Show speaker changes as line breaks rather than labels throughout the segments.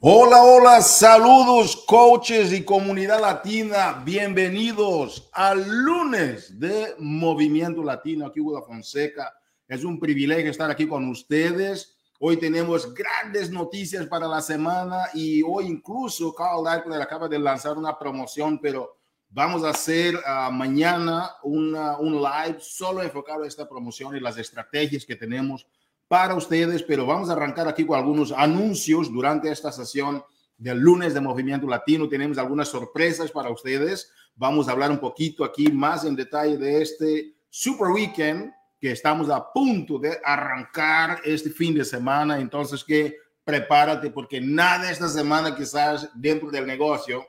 Hola, hola, saludos coaches y comunidad latina, bienvenidos al lunes de Movimiento Latino, aquí Hugo Fonseca. Es un privilegio estar aquí con ustedes. Hoy tenemos grandes noticias para la semana y hoy incluso Carl Deichler acaba de lanzar una promoción, pero vamos a hacer uh, mañana una, un live solo enfocado a esta promoción y las estrategias que tenemos para ustedes, pero vamos a arrancar aquí con algunos anuncios durante esta sesión del lunes de Movimiento Latino. Tenemos algunas sorpresas para ustedes. Vamos a hablar un poquito aquí más en detalle de este Super Weekend que estamos a punto de arrancar este fin de semana. Entonces, que prepárate porque nada esta semana quizás dentro del negocio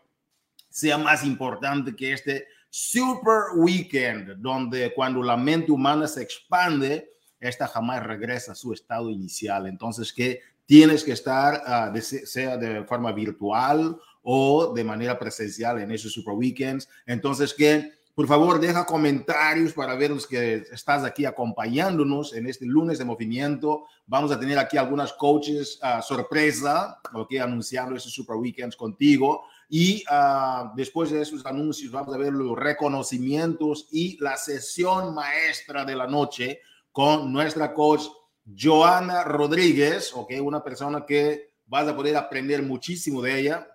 sea más importante que este Super Weekend, donde cuando la mente humana se expande, esta jamás regresa a su estado inicial. Entonces, que tienes que estar, uh, sea de forma virtual o de manera presencial en esos super weekends. Entonces, que por favor deja comentarios para ver los que estás aquí acompañándonos en este lunes de movimiento. Vamos a tener aquí algunas coaches uh, sorpresa, que anunciando esos super weekends contigo. Y uh, después de esos anuncios vamos a ver los reconocimientos y la sesión maestra de la noche con nuestra coach Joana Rodríguez, ok, una persona que vas a poder aprender muchísimo de ella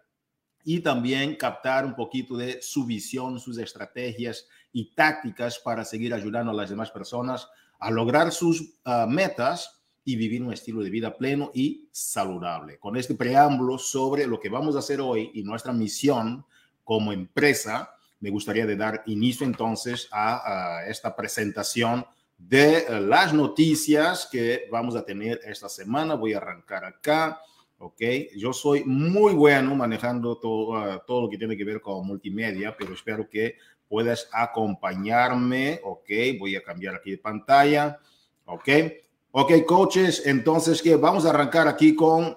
y también captar un poquito de su visión, sus estrategias y tácticas para seguir ayudando a las demás personas a lograr sus uh, metas y vivir un estilo de vida pleno y saludable. Con este preámbulo sobre lo que vamos a hacer hoy y nuestra misión como empresa, me gustaría de dar inicio entonces a esta presentación de eh, las noticias que vamos a tener esta semana. Voy a arrancar acá. Ok, yo soy muy bueno manejando todo, uh, todo lo que tiene que ver con multimedia, pero espero que puedas acompañarme. Ok, voy a cambiar aquí de pantalla. Ok, ok, coaches. Entonces, que vamos a arrancar aquí con uh,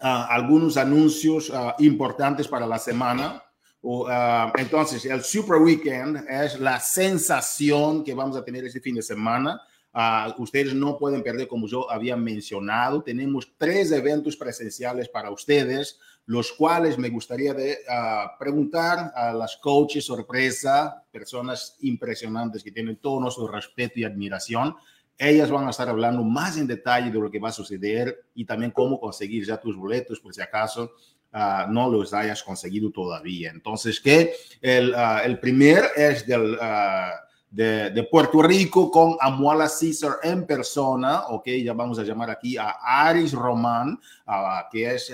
algunos anuncios uh, importantes para la semana. Uh, entonces, el Super Weekend es la sensación que vamos a tener este fin de semana. Uh, ustedes no pueden perder, como yo había mencionado, tenemos tres eventos presenciales para ustedes, los cuales me gustaría de, uh, preguntar a las coaches sorpresa, personas impresionantes que tienen todo nuestro respeto y admiración. Ellas van a estar hablando más en detalle de lo que va a suceder y también cómo conseguir ya tus boletos, por si acaso uh, no los hayas conseguido todavía. Entonces, que el, uh, el primer es del, uh, de, Puerto Rico con Amuala César en persona, ok, ya vamos a llamar aquí a Aris Román, que es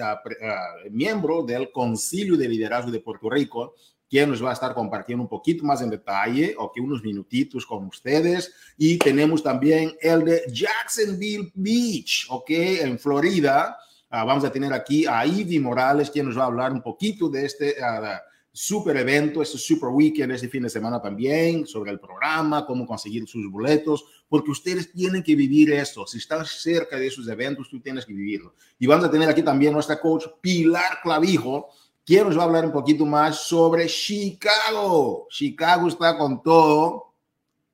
miembro del Concilio de Liderazgo de Puerto Rico, quien nos va a estar compartiendo un poquito más en detalle, o que unos minutitos con ustedes. Y tenemos también el de Jacksonville Beach, ok, en Florida, Uh, vamos a tener aquí a Ivy Morales, quien nos va a hablar un poquito de este uh, super evento, este super weekend, este fin de semana también, sobre el programa, cómo conseguir sus boletos, porque ustedes tienen que vivir esto. Si estás cerca de esos eventos, tú tienes que vivirlo. Y vamos a tener aquí también nuestra coach Pilar Clavijo, quien nos va a hablar un poquito más sobre Chicago. Chicago está con todo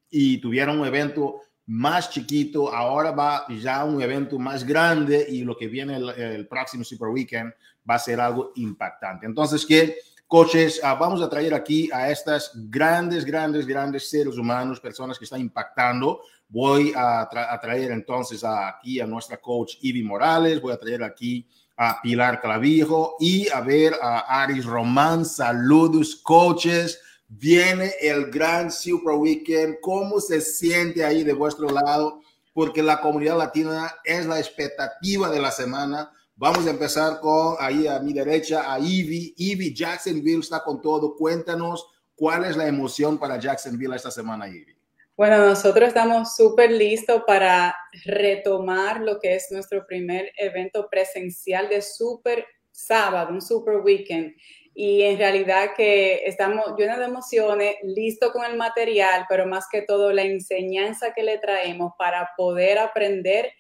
y tuvieron un evento más chiquito, ahora va ya un evento más grande y lo que viene el, próximo Super Weekend va a ser algo impactante. Entonces, ¿qué coches? Uh, vamos a traer aquí a estas grandes, grandes, grandes seres humanos, personas que están impactando. Voy a, tra a traer entonces a, aquí a nuestra coach Ivy Morales, voy a traer aquí a Pilar Clavijo y a ver a Aris Román. Saludos, coaches viene el gran Super Weekend. ¿Cómo se siente ahí de vuestro lado? Porque la comunidad latina es la expectativa de la semana. Vamos a empezar con ahí a mi derecha a Ivy. Ivy, Jacksonville está con todo. Cuéntanos cuál es la emoción para Jacksonville esta semana, Ivy.
Bueno, nosotros estamos súper listos para retomar lo que es nuestro primer evento presencial de Super Sábado, un Super Weekend y en realidad que estamos llenos de emociones, listo con el material, pero más que todo la enseñanza que le traemos para poder aprender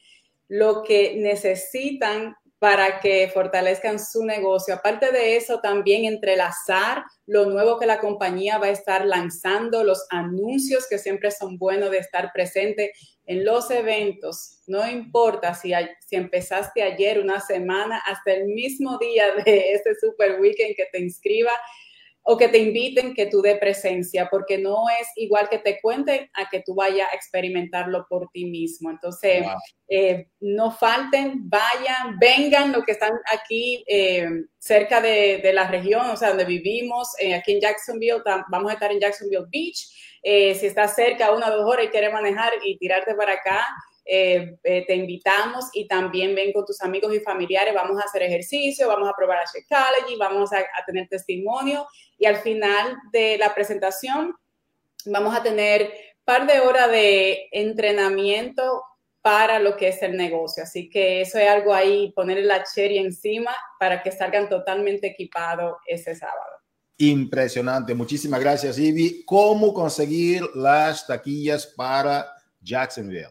lo que necesitan para que fortalezcan su negocio. Aparte de eso, también entrelazar lo nuevo que la compañía va a estar lanzando, los anuncios que siempre son buenos de estar presente en los eventos, no importa si, si empezaste ayer, una semana, hasta el mismo día de ese super weekend que te inscriba, o que te inviten que tú dé presencia, porque no es igual que te cuenten a que tú vayas a experimentarlo por ti mismo. Entonces, eh, no falten, vayan, vengan los que están aquí eh, cerca de, la región, o sea, donde vivimos, eh, aquí en Jacksonville, vamos a estar en Jacksonville Beach. Si estás cerca, una o dos horas y quieres manejar y tirarte para acá, eh, eh, te invitamos y también ven con tus amigos y familiares, vamos a hacer ejercicio, vamos a probar a Shakeology, vamos a, tener testimonio y al final de la presentación vamos a tener par de horas de entrenamiento para lo que es el negocio. Así que eso es algo ahí, ponerle la cherry encima para que salgan totalmente equipados ese sábado.
Impresionante. Muchísimas gracias, Ivy. ¿Cómo conseguir las taquillas para Jacksonville?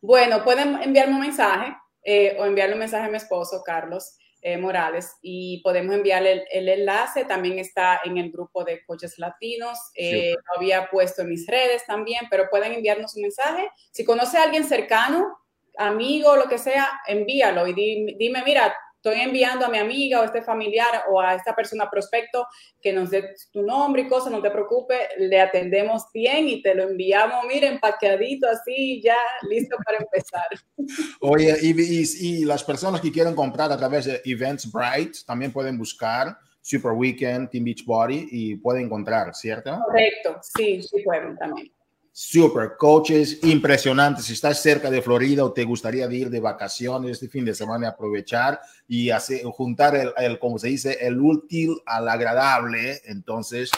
Bueno, pueden enviarme un mensaje eh, o enviarle un mensaje a mi esposo, Carlos eh, Morales, y podemos enviarle el, enlace. También está en el grupo de coaches latinos. Eh, lo había puesto en mis redes también, pero pueden enviarnos un mensaje. Si conoce a alguien cercano, amigo, lo que sea, envíalo y dime, mira, estoy enviando a mi amiga o a este familiar o a esta persona prospecto que nos dé tu nombre y cosas, no te preocupes, le atendemos bien y te lo enviamos, miren, empaqueadito así, ya listo para empezar.
Oye, y, las personas que quieren comprar a través de Events Bright también pueden buscar Super Weekend, Team Beach Body y pueden encontrar, ¿cierto?
Correcto, sí, sí pueden también.
Super coaches, impresionantes. Si estás cerca de Florida o te gustaría ir de vacaciones este fin de semana, aprovechar y hacer, juntar el, el, como se dice, el útil al agradable, entonces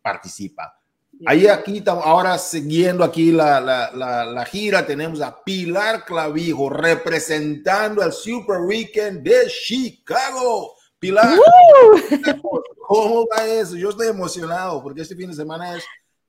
participa. Ahí aquí, ahora siguiendo aquí la, la, la, gira, tenemos a Pilar Clavijo representando el Super Weekend de Chicago. Pilar, ¿cómo va eso? Yo estoy emocionado porque este fin de semana es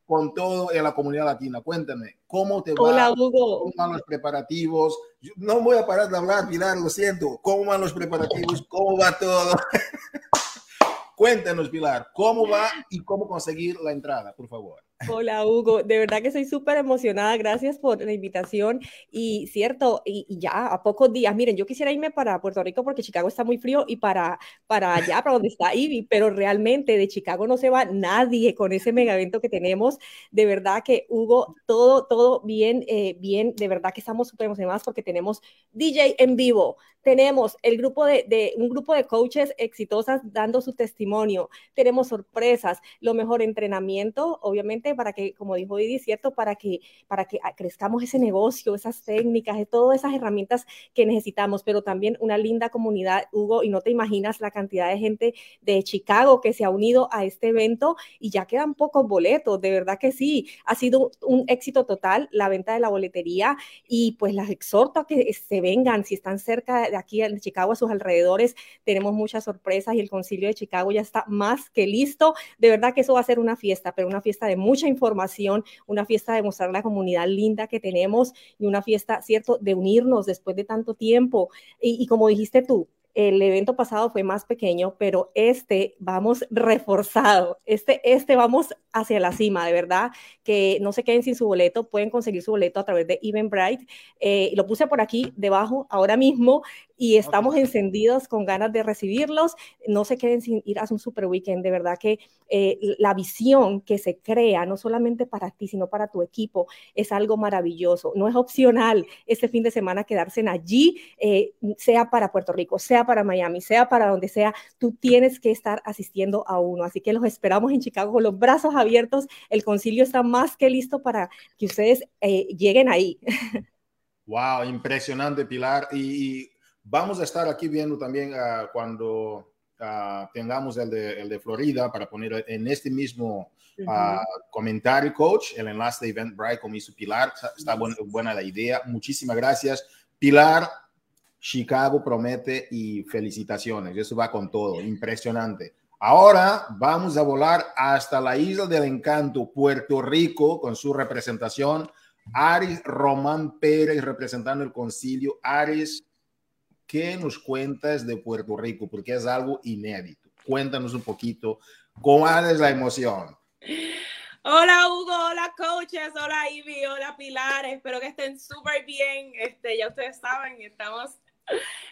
con todo en la comunidad latina. Cuéntame, ¿cómo te va?
Hola, Hugo.
¿Cómo van los preparativos? no voy a parar de hablar, Pilar, lo siento. ¿Cómo van los preparativos? ¿Cómo va todo? Cuéntanos, Pilar, ¿cómo va y cómo conseguir la entrada, por favor?
Hola Hugo, de verdad que soy súper emocionada, gracias por la invitación. Y cierto, y, ya a pocos días, miren, yo quisiera irme para Puerto Rico porque Chicago está muy frío y para, para allá, para donde está Ivy, pero realmente de Chicago no se va nadie con ese mega evento que tenemos, de verdad que Hugo, todo, todo bien, eh, bien, de verdad que estamos súper emocionados porque tenemos DJ en vivo, tenemos el grupo de, de, un grupo de coaches exitosas dando su testimonio, tenemos sorpresas, lo mejor entrenamiento, obviamente para que, como dijo Didi, ¿cierto? Para que, para que crezcamos ese negocio, esas técnicas, todas esas herramientas que necesitamos, pero también una linda comunidad, Hugo, y no te imaginas la cantidad de gente de Chicago que se ha unido a este evento y ya quedan pocos boletos, de verdad que sí, ha sido un éxito total la venta de la boletería y pues las exhorto a que se vengan, si están cerca de aquí en Chicago, a sus alrededores, tenemos muchas sorpresas y el concilio de Chicago ya está más que listo, de verdad que eso va a ser una fiesta, pero una fiesta de mucho mucha información, una fiesta de mostrar la comunidad linda que tenemos y una fiesta, ¿cierto?, de unirnos después de tanto tiempo. Y, y como dijiste tú, el evento pasado fue más pequeño, pero este vamos reforzado. Este, este vamos hacia la cima, de verdad, que no se queden sin su boleto, pueden conseguir su boleto a través de Eventbrite. Eh, lo puse por aquí debajo ahora mismo y estamos encendidos con ganas de recibirlos. No se queden sin ir a un super weekend, de verdad que eh, la visión que se crea, no solamente para ti, sino para tu equipo, es algo maravilloso. No es opcional este fin de semana quedarse allí, eh, sea para Puerto Rico, sea para Miami, sea para donde sea, tú tienes que estar asistiendo a uno. Así que los esperamos en Chicago con los brazos abiertos. El concilio está más que listo para que ustedes eh, lleguen ahí.
Wow, impresionante, Pilar. Y, vamos a estar aquí viendo también uh, cuando uh, tengamos el de, el de, Florida para poner en este mismo uh, comentario, coach, el enlace de Eventbrite, como hizo Pilar. Está buena, buena la idea. Muchísimas gracias. Pilar, Chicago promete y felicitaciones. Eso va con todo. Impresionante. Ahora vamos a volar hasta la isla del encanto, Puerto Rico, con su representación. Aris Román Pérez representando el concilio. Aris, ¿qué nos cuentas de Puerto Rico? Porque es algo inédito. Cuéntanos un poquito, ¿cuál es la emoción?
Hola Hugo, hola coaches, hola Ivy, hola Pilar, espero que estén súper bien. Este, ya ustedes saben, estamos,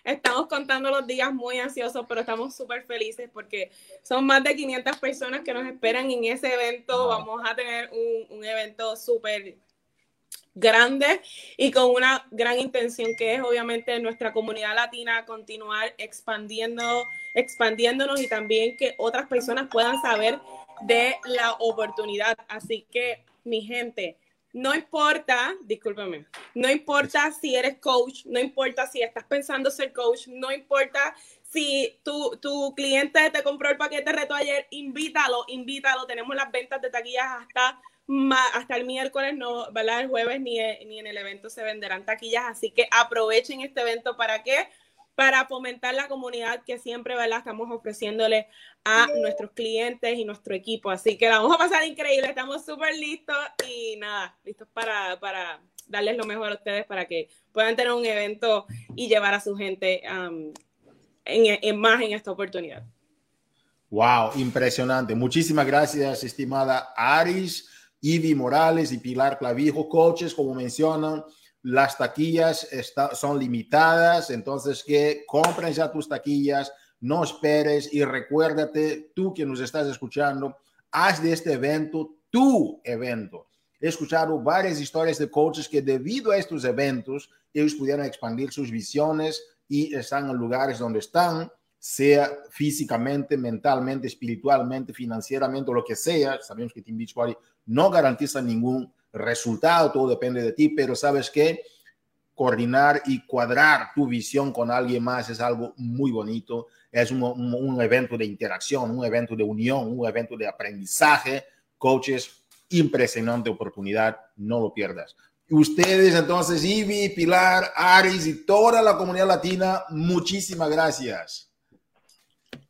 estamos contando los días muy ansiosos, pero estamos súper felices porque son más de 500 personas que nos esperan en ese evento. Vamos a tener un, un evento súper grande y con una gran intención que es obviamente nuestra comunidad latina continuar expandiendo, expandiéndonos y también que otras personas puedan saber de la oportunidad. Así que, mi gente, no importa, discúlpeme, no importa si eres coach, no importa si estás pensando ser coach, no importa si tu, tu cliente te compró el paquete reto ayer, invítalo, invítalo. Tenemos las ventas de taquillas hasta hasta el miércoles, no, ¿verdad? El jueves ni, ni en el evento se venderán taquillas, así que aprovechen este evento para qué? Para fomentar la comunidad que siempre, ¿verdad? Estamos ofreciéndole a nuestros clientes y nuestro equipo. Así que la vamos a pasar increíble, estamos súper listos y nada, listos para, para darles lo mejor a ustedes para que puedan tener un evento y llevar a su gente um, en, en más en esta oportunidad.
Wow, impresionante. Muchísimas gracias, estimada Aris. Ivy Morales y Pilar Clavijo, coaches, como mencionan, las taquillas son limitadas, entonces que compren ya tus taquillas, no esperes y recuérdate, tú que nos estás escuchando, haz de este evento tu evento. He escuchado varias historias de coaches que debido a estos eventos, ellos pudieron expandir sus visiones y están en lugares donde están, sea físicamente, mentalmente, espiritualmente, financieramente lo que sea. Sabemos que Team Beachbody no garantiza ningún resultado, todo depende de ti, pero sabes que coordinar y cuadrar tu visión con alguien más es algo muy bonito, es un, un, evento de interacción, un evento de unión, un evento de aprendizaje. Coaches, impresionante oportunidad, no lo pierdas. Ustedes entonces, Ivy, Pilar, Aris y toda la comunidad latina, muchísimas gracias.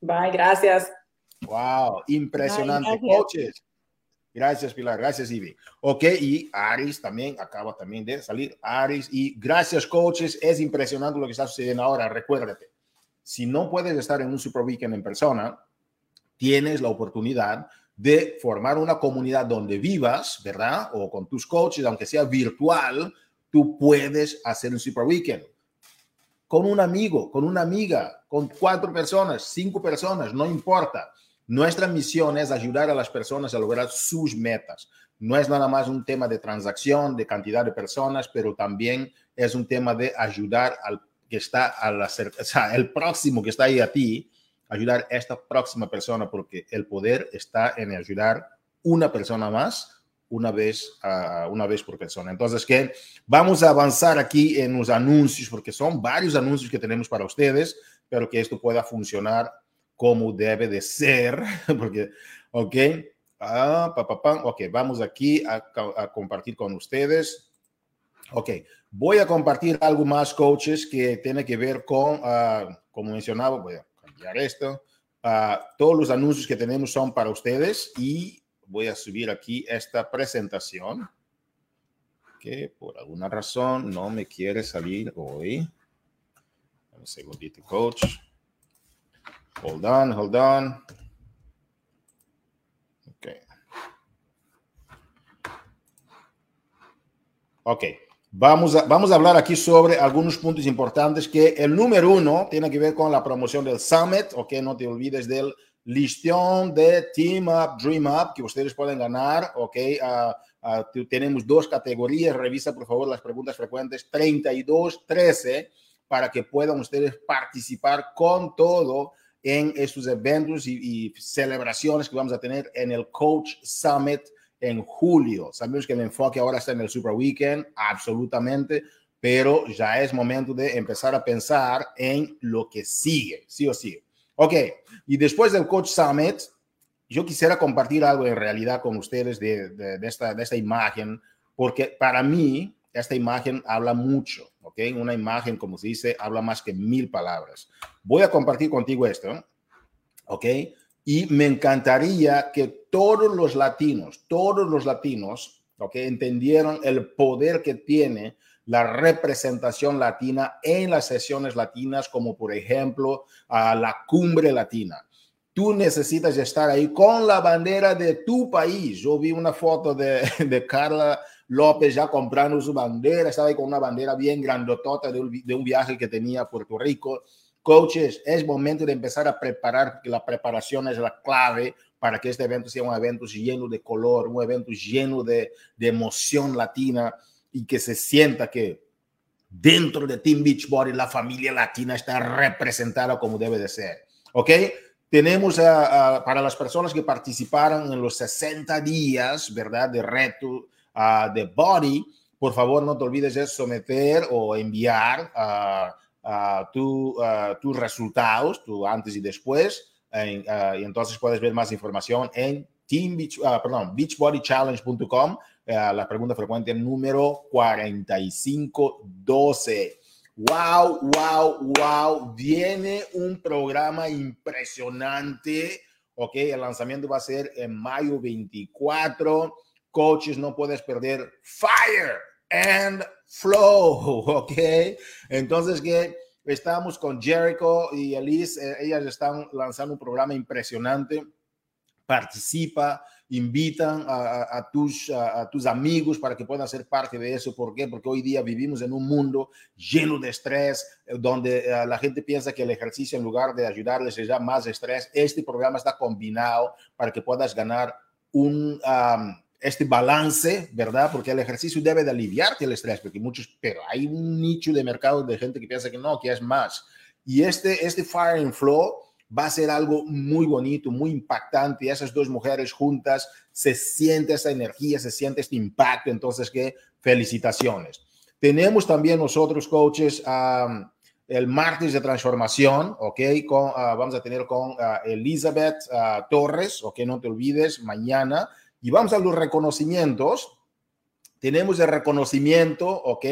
Bye, gracias.
Wow, impresionante. gracias. Coaches. Gracias, Pilar. Gracias, Ivy. Ok, y Aris también acaba también de salir. Aris y gracias, coaches. Es impresionante lo que está sucediendo ahora. Recuérdate, si no puedes estar en un Super Weekend en persona, tienes la oportunidad de formar una comunidad donde vivas, ¿verdad? O con tus coaches, aunque sea virtual, tú puedes hacer un Super Weekend con un amigo, con una amiga, con cuatro personas, cinco personas, no importa. Nuestra misión es ayudar a las personas a lograr sus metas. No es nada más un tema de transacción, de cantidad de personas, pero también es un tema de ayudar al que está al hacer, o sea, el próximo que está ahí a ti, ayudar esta próxima persona, porque el poder está en ayudar una persona más una vez, uh, una vez por persona. Entonces, que vamos a avanzar aquí en los anuncios, porque son varios anuncios que tenemos para ustedes, pero que esto pueda funcionar como debe de ser, porque, ok, ah, pa, pa, vamos aquí a, compartir con ustedes. Ok, voy a compartir algo más, coaches, que tiene que ver con, uh, como mencionaba, voy a cambiar esto. Uh, todos los anuncios que tenemos son para ustedes y voy a subir aquí esta presentación que por alguna razón no me quiere salir hoy. Un segundito, coach. Hold on, hold on. Ok. Ok. Vamos a, vamos a hablar aquí sobre algunos puntos importantes que el número uno tiene que ver con la promoción del Summit. Ok, no te olvides del listón de Team Up, Dream Up que ustedes pueden ganar, ¿ok? Tenemos dos categorías, revisa por favor las preguntas frecuentes 32, 13, para que puedan ustedes participar con todo en estos eventos y, y celebraciones que vamos a tener en el Coach Summit en julio. Sabemos que el enfoque ahora está en el Super Weekend, absolutamente, pero ya es momento de empezar a pensar en lo que sigue, sí o sí. Ok, y después del Coach Summit, yo quisiera compartir algo en realidad con ustedes de, de, de, esta, de esta imagen, porque para mí esta imagen habla mucho, ¿ok? Una imagen, como se dice, habla más que mil palabras. Voy a compartir contigo esto, ¿ok? Y me encantaría que todos los latinos, todos los latinos, ¿ok? Entendieron el poder que tiene la representación latina en las sesiones latinas, como por ejemplo a la cumbre latina. tú necesitas estar ahí con la bandera de tu país. Yo vi una foto de, de Carla López ya comprando su bandera, estaba ahí con una bandera bien grandotota de un, viaje que tenía a Puerto Rico. Coaches, es momento de empezar a preparar, porque la preparación es la clave para que este evento sea un evento lleno de color, un evento lleno de, emoción latina y que se sienta que dentro de Team Beachbody la familia latina está representada como debe de ser. ¿Ok? Tenemos para las personas que participaron en los 60 días, ¿verdad? De reto uh, de Body, por favor no te olvides de someter o enviar uh, tu, tus resultados, tu antes y después y entonces puedes ver más información en Team Beach, uh, perdón, beachbodychallenge.com, uh, la pregunta frecuente número 4512. Wow, wow, wow. Viene un programa impresionante. Ok, el lanzamiento va a ser en mayo 24. Coaches, no puedes perder Fire and Flow. Ok, entonces que Estamos con Jericho y Elise, eh, ellas están lanzando un programa impresionante. Participa, invitan a, a tus, a, a, tus amigos para que puedan ser parte de eso. ¿Por qué? Porque hoy día vivimos en un mundo lleno de estrés, eh, donde uh, la gente piensa que el ejercicio en lugar de ayudarles les da más estrés. Este programa está combinado para que puedas ganar un... Um, este balance, ¿verdad? Porque el ejercicio debe de aliviarte el estrés, porque muchos, pero hay un nicho de mercado de gente que piensa que no, que es más. Y este, este Fire and Flow va a ser algo muy bonito, muy impactante. Y esas dos mujeres juntas se siente esa energía, se siente este impacto. Entonces, que felicitaciones. Tenemos también nosotros, coaches, um, el martes de transformación, ¿ok? Con, uh, vamos a tener con uh, Elizabeth uh, Torres, ¿ok? No te olvides, mañana y vamos a los reconocimientos. Tenemos el reconocimiento, ¿ok?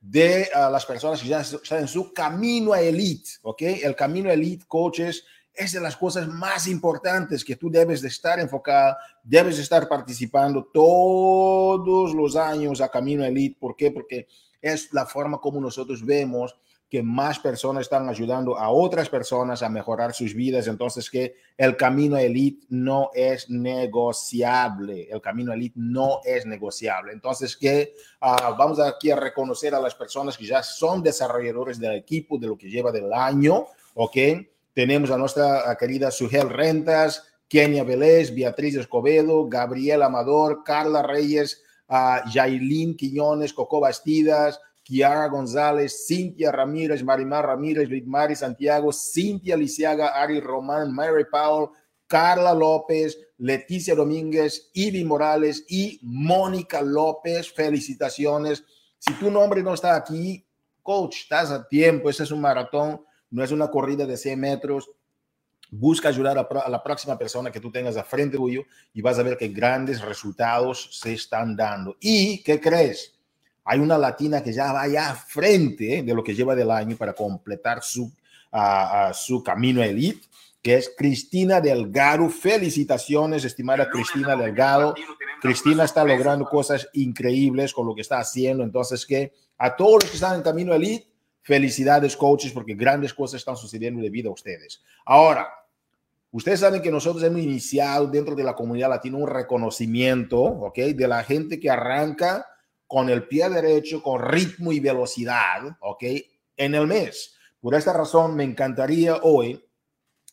De uh, las personas que ya están en su camino a elite, ¿ok? El camino elite, coaches, es de las cosas más importantes que tú debes de estar enfocada, debes de estar participando todos los años a camino elite. ¿Por qué? Porque es la forma como nosotros vemos que más personas están ayudando a otras personas a mejorar sus vidas. Entonces, que el camino elite no es negociable. El camino elite no es negociable. Entonces, que uh, vamos aquí a reconocer a las personas que ya son desarrolladores del equipo, de lo que lleva del año. ¿Ok? Tenemos a nuestra querida Sugel Rentas, Kenia Vélez, Beatriz Escobedo, Gabriel Amador, Carla Reyes, uh, Yailin Quiñones, Coco Bastidas, Kiara González, Cintia Ramírez, Marimar Ramírez, Mari Santiago, Cintia Lisiaga, Ari Román, Mary Powell, Carla López, Leticia Domínguez, Ivy Morales y Mónica López. Felicitaciones. Si tu nombre no está aquí, coach, estás a tiempo. Ese es un maratón, no es una corrida de 100 metros. Busca ayudar a, a la próxima persona que tú tengas a frente tuyo y vas a ver que grandes resultados se están dando. ¿Y qué crees? Hay una latina que ya vaya a frente de lo que lleva del año para completar su, uh, uh, su camino elite, que es Cristina Delgado. Felicitaciones, estimada Cristina Delgado. Cristina está logrando cosas increíbles con lo que está haciendo. Entonces, que a todos los que están en camino elite, felicidades, coaches, porque grandes cosas están sucediendo debido a ustedes. Ahora, Ustedes saben que nosotros hemos iniciado dentro de la comunidad latina un reconocimiento, ¿ok? De la gente que arranca con el pie derecho, con ritmo y velocidad, ¿ok? En el mes. Por esta razón, me encantaría hoy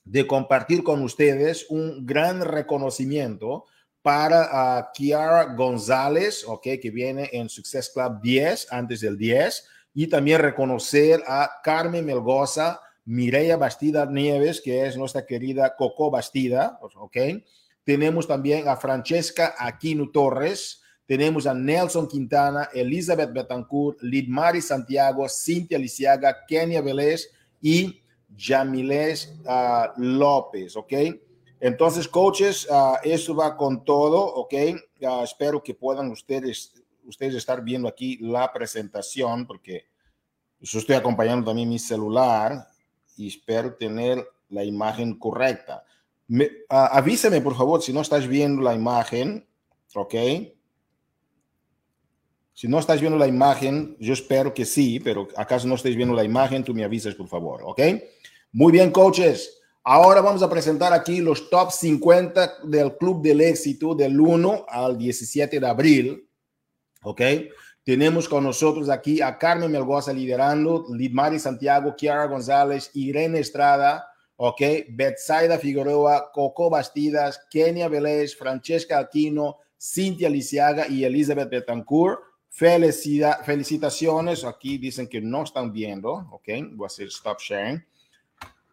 de compartir con ustedes un gran reconocimiento para uh, Kiara González, ¿ok? Que viene en Success Club 10, antes del 10, y también reconocer a Carmen Melgoza, Mireya Bastida Nieves, que es nuestra querida Coco Bastida, ¿ok? Tenemos también a Francesca Aquino Torres, tenemos a Nelson Quintana, Elizabeth Betancourt, Lidmari Santiago, Cintia Lisiaga, Kenia Vélez y Jamiles uh, López, ¿ok? Entonces, coaches, uh, eso va con todo, ¿ok? Uh, espero que puedan ustedes, ustedes estar viendo aquí la presentación, porque yo estoy acompañando también mi celular y espero tener la imagen correcta. Me, avísame, por favor, si no estás viendo la imagen, ¿ok? Si no estás viendo la imagen, yo espero que sí, pero acaso no estés viendo la imagen, tú me avisas, por favor, ¿ok? Muy bien, coaches. Ahora vamos a presentar aquí los top 50 del Club del Éxito del 1 al 17 de abril. ¿Ok? Tenemos con nosotros aquí a Carmen Melgoza liderando, Lidmari Santiago, Kiara González, Irene Estrada, ¿ok? Betsaida Figueroa, Coco Bastidas, Kenia Vélez, Francesca Aquino, Cintia Lisiaga y Elizabeth Betancourt. Felicidad, felicitaciones. Aquí dicen que no están viendo, ¿ok? Voy a hacer stop sharing.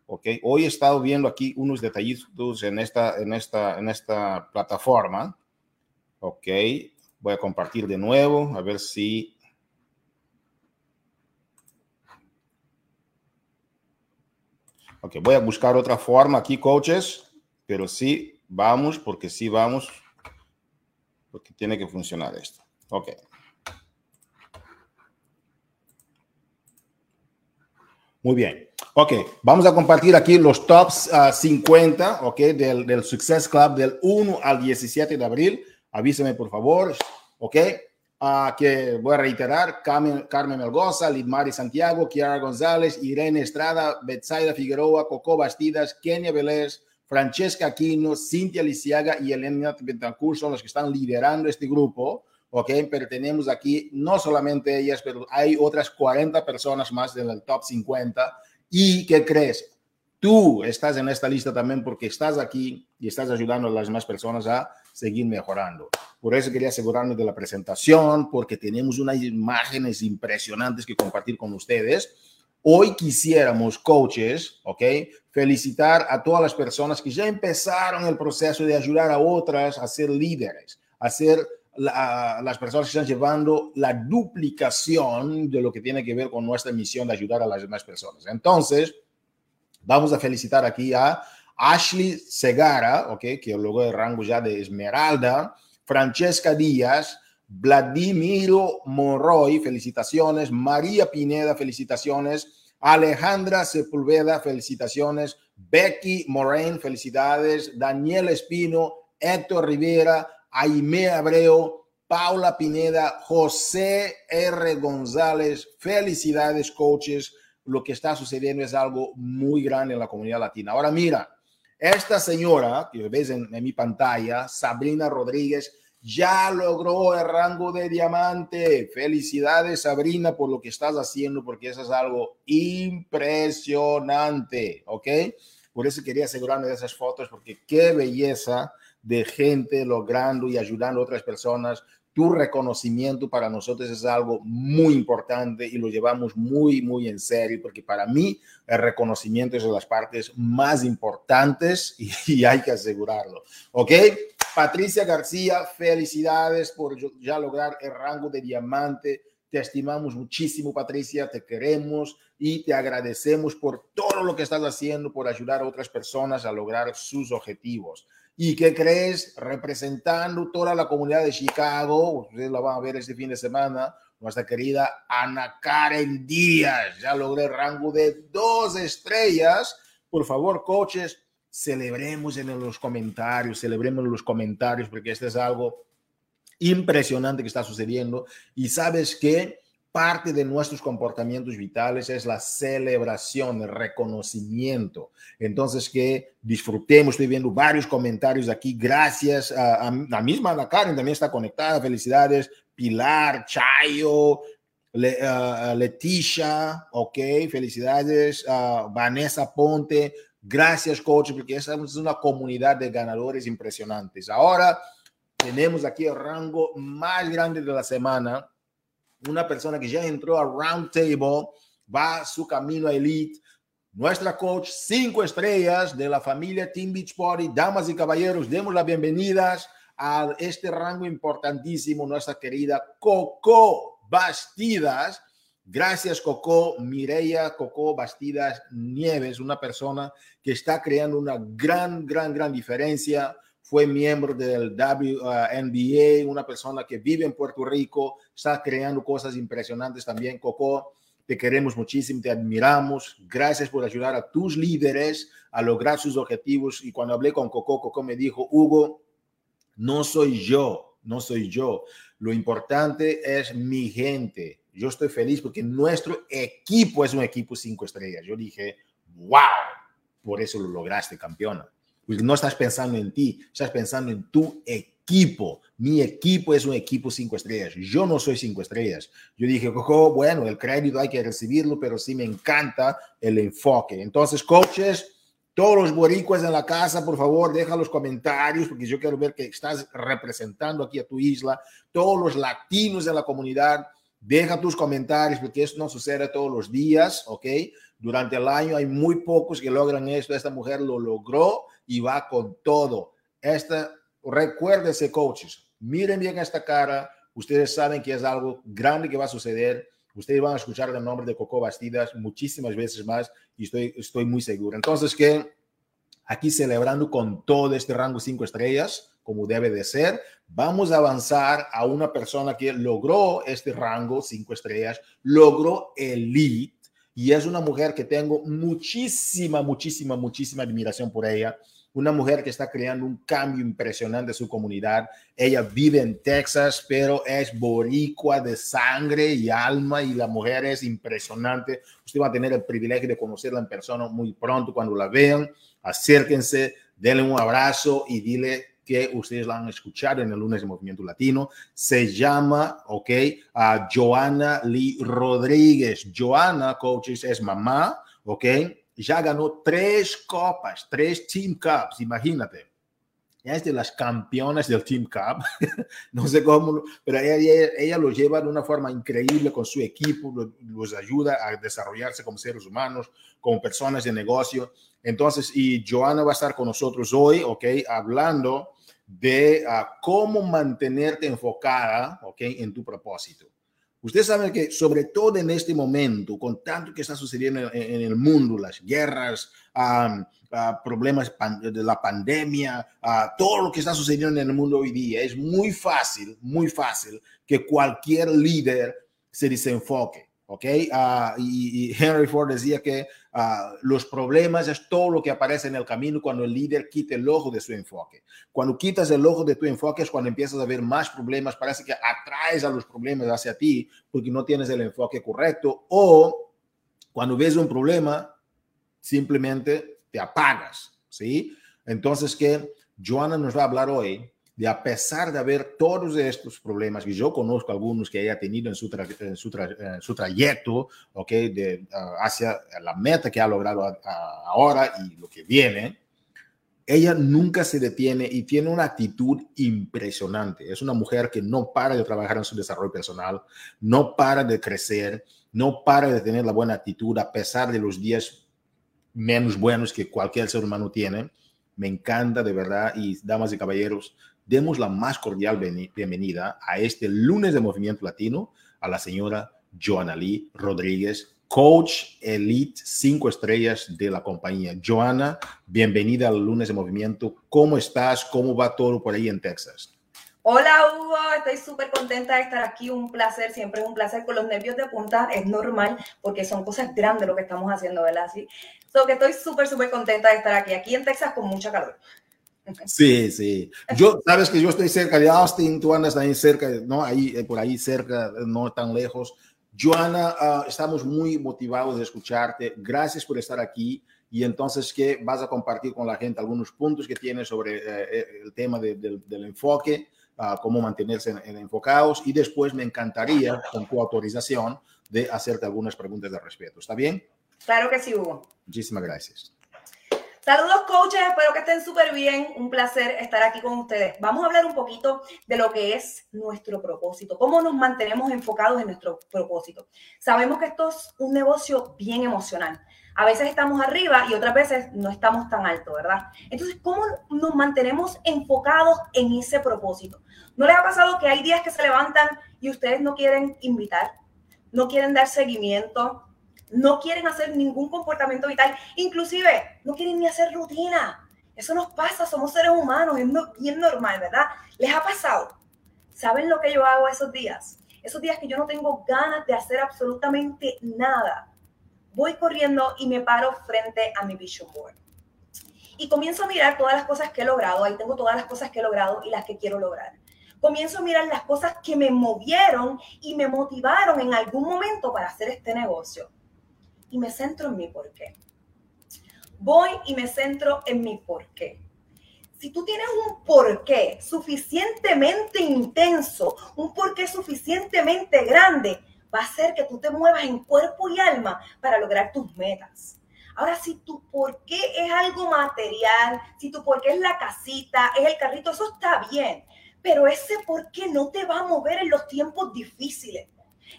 ¿ok? Hoy he estado viendo aquí unos detallitos en esta, en esta, en esta plataforma, ¿ok? Voy a compartir de nuevo, a ver si... Ok, voy a buscar otra forma aquí, coaches, pero sí, vamos, porque sí vamos, porque tiene que funcionar esto. Ok. Muy bien. Ok, vamos a compartir aquí los tops 50, ah, ok, del, del, Success Club del 1 al 17 de abril. Avísame, por favor, ok. Uh, que voy a reiterar, Carmen, Carmen Melgoza, Lidmari Santiago, Kiara González, Irene Estrada, Betsaida Figueroa, Coco Bastidas, Kenia Vélez, Francesca Aquino, Cintia Lisiaga y Elena Betancourt son los que están liderando este grupo. ¿Ok? Pero tenemos aquí no solamente ellas, pero hay otras 40 personas más en el top 50. ¿Y qué crees? Tú estás en esta lista también porque estás aquí y estás ayudando a las demás personas a seguir mejorando. Por eso quería asegurarme de la presentación, porque tenemos unas imágenes impresionantes que compartir con ustedes. Hoy quisiéramos, coaches, ¿ok? Felicitar a todas las personas que ya empezaron el proceso de ayudar a otras a ser líderes, a ser las personas que están llevando la duplicación de lo que tiene que ver con nuestra misión de ayudar a las demás personas. Entonces, vamos a felicitar aquí a Ashley Segara, okay, que logró el rango ya de Esmeralda, Francesca Díaz, Vladimiro Monroy, felicitaciones, María Pineda, felicitaciones, Alejandra Sepulveda, felicitaciones, Becky Morain, felicidades, Daniel Espino, Héctor Rivera, Aime Abreu, Paula Pineda, José R. González. Felicidades, coaches. Lo que está sucediendo es algo muy grande en la comunidad latina. Ahora mira, esta señora que ves en, mi pantalla, Sabrina Rodríguez, ya logró el rango de diamante. Felicidades, Sabrina, por lo que estás haciendo, porque eso es algo impresionante, ¿ok? Por eso quería asegurarme de esas fotos, porque qué belleza de gente logrando y ayudando a otras personas. Tu reconocimiento para nosotros es algo muy importante y lo llevamos muy, muy en serio, porque para mí el reconocimiento es de las partes más importantes y, hay que asegurarlo. ¿Ok? Patricia García, felicidades por ya lograr el rango de diamante. Te estimamos muchísimo, Patricia, te queremos y te agradecemos por todo lo que estás haciendo, por ayudar a otras personas a lograr sus objetivos. ¿Y qué crees? Representando toda la comunidad de Chicago, ustedes la van a ver este fin de semana, nuestra querida Ana Karen Díaz. Ya logré rango de dos estrellas. Por favor, coaches, celebremos en los comentarios, celebremos en los comentarios, porque este es algo impresionante que está sucediendo. Y sabes que parte de nuestros comportamientos vitales es la celebración, el reconocimiento. Entonces, que disfrutemos, estoy viendo varios comentarios aquí, gracias a, la misma Ana Karen, también está conectada, felicidades, Pilar, Chayo, Leticia, ok, felicidades, Vanessa Ponte, gracias coach, porque esa es una comunidad de ganadores impresionantes. Ahora tenemos aquí el rango más grande de la semana, una persona que ya entró a Round Table, va su camino a Elite. Nuestra coach, cinco estrellas de la familia Team Beach Party. Damas y caballeros, demos las bienvenidas a este rango importantísimo, nuestra querida Coco Bastidas. Gracias, Coco. Mireya Coco Bastidas Nieves, una persona que está creando una gran, gran, gran diferencia fue miembro del WNBA, una persona que vive en Puerto Rico, está creando cosas impresionantes también. Coco, te queremos muchísimo, te admiramos. Gracias por ayudar a tus líderes a lograr sus objetivos. Y cuando hablé con Coco, Coco me dijo, Hugo, no soy yo, no soy yo. Lo importante es mi gente. Yo estoy feliz porque nuestro equipo es un equipo cinco estrellas. Yo dije, wow, por eso lo lograste, campeona. Porque no estás pensando en ti, estás pensando en tu equipo. Mi equipo es un equipo cinco estrellas. Yo no soy cinco estrellas. Yo dije, bueno, el crédito hay que recibirlo, pero sí me encanta el enfoque. Entonces, coaches, todos los boricuas en la casa, por favor, deja los comentarios, porque yo quiero ver que estás representando aquí a tu isla. Todos los latinos de la comunidad, deja tus comentarios, porque eso no sucede todos los días, ¿ok? Durante el año hay muy pocos que logran esto. Esta mujer lo logró y va con todo. Esta, recuérdense, coaches, miren bien esta cara. Ustedes saben que es algo grande que va a suceder. Ustedes van a escuchar el nombre de Coco Bastidas muchísimas veces más y estoy, estoy muy seguro. Entonces, que aquí celebrando con todo este rango cinco estrellas, como debe de ser, vamos a avanzar a una persona que logró este rango cinco estrellas, logró elite y es una mujer que tengo muchísima, muchísima, muchísima admiración por ella. Una mujer que está creando un cambio impresionante en su comunidad. Ella vive en Texas, pero es boricua de sangre y alma y la mujer es impresionante. Usted va a tener el privilegio de conocerla en persona muy pronto cuando la vean. Acérquense, denle un abrazo y dile que ustedes la han escuchado en el lunes de Movimiento Latino. Se llama, ok, a Joana Lee Rodríguez. Joana, coaches, es mamá, ok. Ya ganó tres copas, tres Team Cups, imagínate. Es de las campeonas del Team Cup. no sé cómo, pero ella, ella, lo lleva de una forma increíble con su equipo, los ayuda a desarrollarse como seres humanos, como personas de negocio. Entonces, y Joana va a estar con nosotros hoy, ok, hablando de uh, cómo mantenerte enfocada, ok, en tu propósito. Usted sabe que sobre todo en este momento, con tanto que está sucediendo en, el mundo, las guerras, problemas de la pandemia, todo lo que está sucediendo en el mundo hoy día, es muy fácil, muy fácil que cualquier líder se desenfoque. ¿Ok? Uh, y, Henry Ford decía que uh, los problemas es todo lo que aparece en el camino cuando el líder quita el ojo de su enfoque. Cuando quitas el ojo de tu enfoque es cuando empiezas a ver más problemas, parece que atraes a los problemas hacia ti porque no tienes el enfoque correcto o cuando ves un problema, simplemente te apagas, ¿sí? Entonces que Joana nos va a hablar hoy de a pesar de haber todos estos problemas, que yo conozco algunos que haya tenido en su, tra en su, tra en su trayecto, ¿ok? De, uh, hacia la meta que ha logrado a, a ahora y lo que viene, ella nunca se detiene y tiene una actitud impresionante. Es una mujer que no para de trabajar en su desarrollo personal, no para de crecer, no para de tener la buena actitud a pesar de los días menos buenos que cualquier ser humano tiene. Me encanta de verdad y damas y caballeros, demos la más cordial bienvenida a este lunes de Movimiento Latino a la señora Joana Lee Rodríguez, coach elite cinco estrellas de la compañía. Joana, bienvenida al lunes de Movimiento. ¿Cómo estás? ¿Cómo va todo por ahí en Texas?
Hola Hugo, estoy súper contenta de estar aquí, un placer, siempre es un placer con los nervios de punta, es normal porque son cosas grandes lo que estamos haciendo, ¿verdad? Así, so que estoy súper, súper contenta de estar aquí, aquí en Texas con mucha calor.
Sí, sí. Yo, sabes que yo estoy cerca de Austin, tú andas ahí cerca, ¿no? Ahí, por ahí cerca, no tan lejos. Joana, uh, estamos muy motivados de escucharte. Gracias por estar aquí. Y entonces, ¿qué vas a compartir con la gente algunos puntos que tienes sobre eh, el tema de, de, del enfoque, uh, cómo mantenerse en, en enfocados. Y después me encantaría, con tu autorización, de hacerte algunas preguntas de respeto. ¿Está bien?
Claro que sí, Hugo.
Muchísimas gracias.
Saludos coaches, espero que estén súper bien. Un placer estar aquí con ustedes. Vamos a hablar un poquito de lo que es nuestro propósito, cómo nos mantenemos enfocados en nuestro propósito. Sabemos que esto es un negocio bien emocional. A veces estamos arriba y otras veces no estamos tan alto, ¿verdad? Entonces, ¿cómo nos mantenemos enfocados en ese propósito? ¿No les ha pasado que hay días que se levantan y ustedes no quieren invitar, no quieren dar seguimiento, no quieren hacer ningún comportamiento vital, inclusive no quieren ni hacer rutina. Eso nos pasa, somos seres humanos, es bien normal, ¿verdad? ¿Les ha pasado? ¿Saben lo que yo hago esos días? Esos días que yo no tengo ganas de hacer absolutamente nada. Voy corriendo y me paro frente a mi vision board. Y comienzo a mirar todas las cosas que he logrado. Ahí tengo todas las cosas que he logrado y las que quiero lograr. Comienzo a mirar las cosas que me movieron y me motivaron en algún momento para hacer este negocio y me centro en mi por qué. voy y me centro en mi por qué. Si tú tienes un porqué suficientemente intenso, un porqué suficientemente grande, va a hacer que tú te muevas en cuerpo y alma para lograr tus metas. Ahora, si tu por qué es algo material, si tu por qué es la casita, es el carrito, eso está bien. Pero ese por qué no te va a mover en los tiempos difíciles.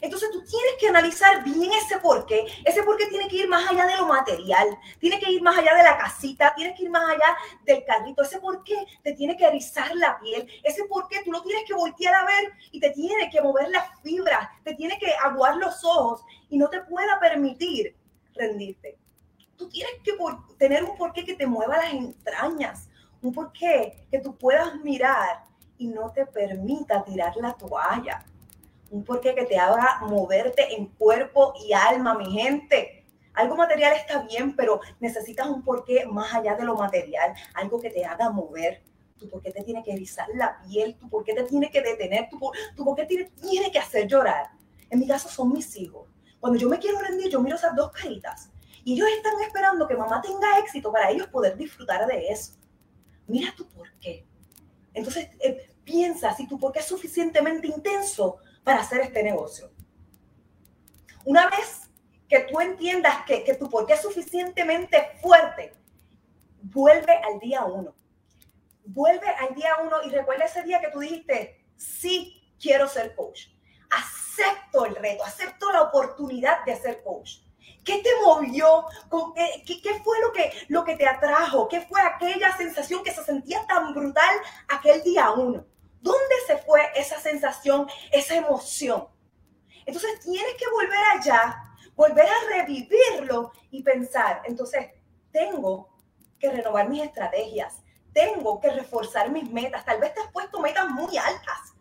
Entonces tú tienes que analizar bien ese por qué. Ese por qué tiene que ir más allá de lo material, tiene que ir más allá de la casita, tiene que ir más allá del carrito. Ese por qué te tiene que erizar la piel. Ese por qué tú lo tienes que voltear a ver y te tiene que mover las fibras, te tiene que aguar los ojos y no te pueda permitir rendirte. Tú tienes que tener un porqué que te mueva las entrañas, un porqué que tú puedas mirar y no te permita tirar la toalla un porqué que te haga moverte en cuerpo y alma, mi gente. Algo material está bien, pero necesitas un porqué más allá de lo material, algo que te haga mover. Tu porqué te tiene que erizar la piel, tu porqué te tiene que detener, tu, tu porqué tiene que hacer llorar. En mi caso son mis hijos. Cuando yo me quiero rendir, yo miro esas dos caritas y ellos están esperando que mamá tenga éxito para ellos poder disfrutar de eso. Mira tu porqué. Entonces, eh, piensa si tu porqué es suficientemente intenso, para hacer este negocio. Una vez que tú entiendas que, que tu porqué es suficientemente fuerte, vuelve al día uno. Vuelve al día uno y recuerda ese día que tú dijiste, sí, quiero ser coach. Acepto el reto, acepto la oportunidad de ser coach. ¿Qué te movió? ¿Qué, qué fue lo que, lo que te atrajo? ¿Qué fue aquella sensación que se sentía tan brutal aquel día uno? ¿Dónde se fue esa sensación, esa emoción? Entonces tienes que volver allá, volver a revivirlo y pensar, entonces tengo que renovar mis estrategias, tengo que reforzar mis metas. Tal vez te has puesto metas muy altas.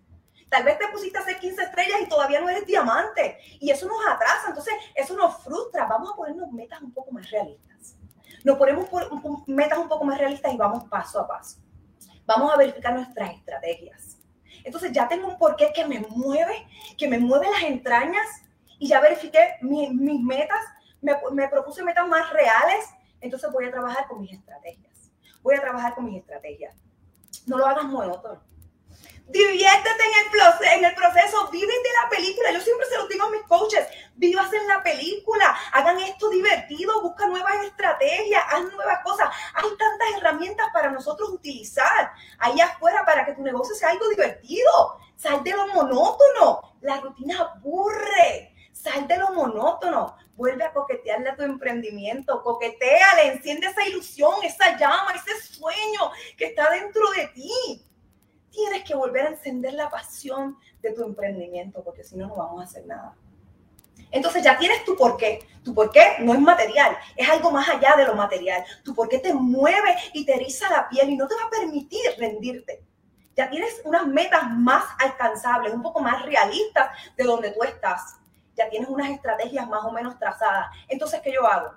Tal vez te pusiste a hacer 15 estrellas y todavía no eres diamante. Y eso nos atrasa, entonces eso nos frustra. Vamos a ponernos metas un poco más realistas. Nos ponemos metas un poco más realistas y vamos paso a paso. Vamos a verificar nuestras estrategias. Entonces ya tengo un porqué que me mueve, que me mueve las entrañas y ya verifiqué mis metas, me, propuse metas más reales, entonces voy a trabajar con mis estrategias. Voy a trabajar con mis estrategias. No lo hagas monótono Diviértete en el, proceso, en la película. Yo siempre se lo digo a mis coaches, vivas en la película, hagan esto divertido, busca nuevas estrategias, haz nuevas cosas. Hay tantas herramientas para nosotros utilizar ahí afuera para que tu negocio sea algo divertido. Sal de lo monótono. La rutina aburre. Sal de lo monótono. Vuelve a coquetearle a tu emprendimiento. Coquetea, le enciende esa ilusión, esa llama, ese sueño que está dentro de ti tienes que volver a encender la pasión de tu emprendimiento, porque si no, no vamos a hacer nada. Entonces ya tienes tu porqué. Tu porqué no es material, es algo más allá de lo material. Tu porqué te mueve y te eriza la piel y no te va a permitir rendirte. Ya tienes unas metas más alcanzables, un poco más realistas de donde tú estás. Ya tienes unas estrategias más o menos trazadas. Entonces, ¿qué yo hago?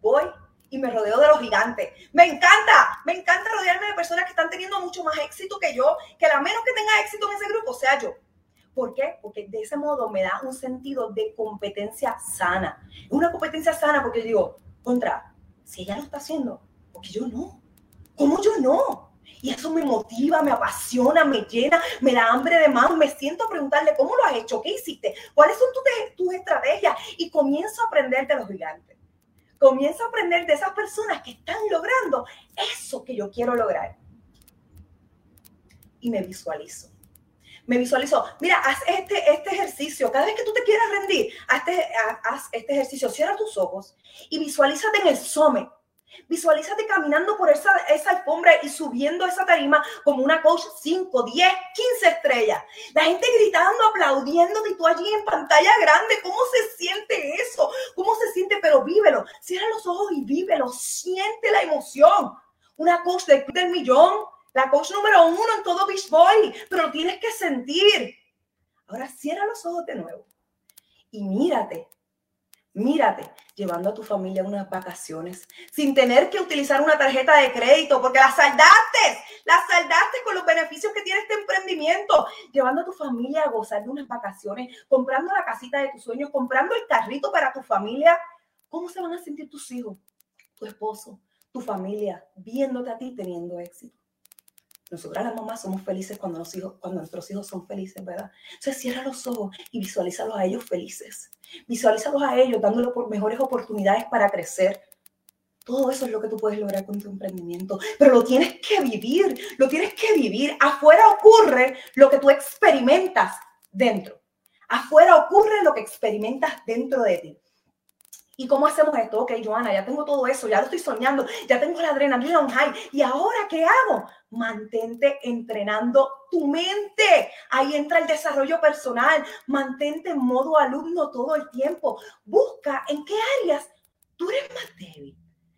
Voy y me rodeo de los gigantes. Me encanta, me encanta rodearme de personas que están teniendo mucho más éxito que yo, que la menos que tenga éxito en ese grupo sea yo. ¿Por qué? Porque de ese modo me da un sentido de competencia sana. Una competencia sana porque yo digo, contra, si ella lo está haciendo, porque yo no. ¿Cómo yo no? Y eso me motiva, me apasiona, me llena, me da hambre de más. Me siento a preguntarle, ¿cómo lo has hecho? ¿Qué hiciste? ¿Cuáles son tus, tus estrategias? Y comienzo a aprender de los gigantes comienzo a aprender de esas personas que están logrando eso que yo quiero lograr. Y me visualizo. Me visualizo. Mira, haz este, este ejercicio. Cada vez que tú te quieras rendir, haz este, haz este ejercicio. Cierra tus ojos y visualízate en el summit Visualízate caminando por esa, esa alfombra y subiendo esa tarima como una coach 5, 10, 15 estrellas. La gente gritando, aplaudiendo y tú allí en pantalla grande. ¿Cómo se siente eso? ¿Cómo se siente? Pero vívelo. Cierra los ojos y vívelo. Siente la emoción. Una coach del millón. La coach número uno en todo Beach Boy. Pero tienes que sentir. Ahora cierra los ojos de nuevo. Y mírate Mírate llevando a tu familia unas vacaciones sin tener que utilizar una tarjeta de crédito porque la saldaste, la saldaste con los beneficios que tiene este emprendimiento, llevando a tu familia a gozar de unas vacaciones, comprando la casita de tus sueños, comprando el carrito para tu familia. ¿Cómo se van a sentir tus hijos, tu esposo, tu familia viéndote a ti teniendo éxito. Nosotras las mamás somos felices cuando, los hijos, cuando nuestros hijos son felices, ¿verdad? Entonces cierra los ojos y visualízalos a ellos felices. Visualízalos a ellos dándoles por mejores oportunidades para crecer. Todo eso es lo que tú puedes lograr con tu emprendimiento, pero lo tienes que vivir, lo tienes que vivir. Afuera ocurre lo que tú experimentas dentro. Afuera ocurre lo que experimentas dentro de ti. ¿Y cómo hacemos esto? Ok, Joana, ya tengo todo eso, ya lo estoy soñando, ya tengo la adrenalina on high. ¿Y ahora qué hago? Mantente entrenando tu mente. Ahí entra el desarrollo personal. Mantente en modo alumno todo el tiempo. Busca en qué áreas tú eres más débil.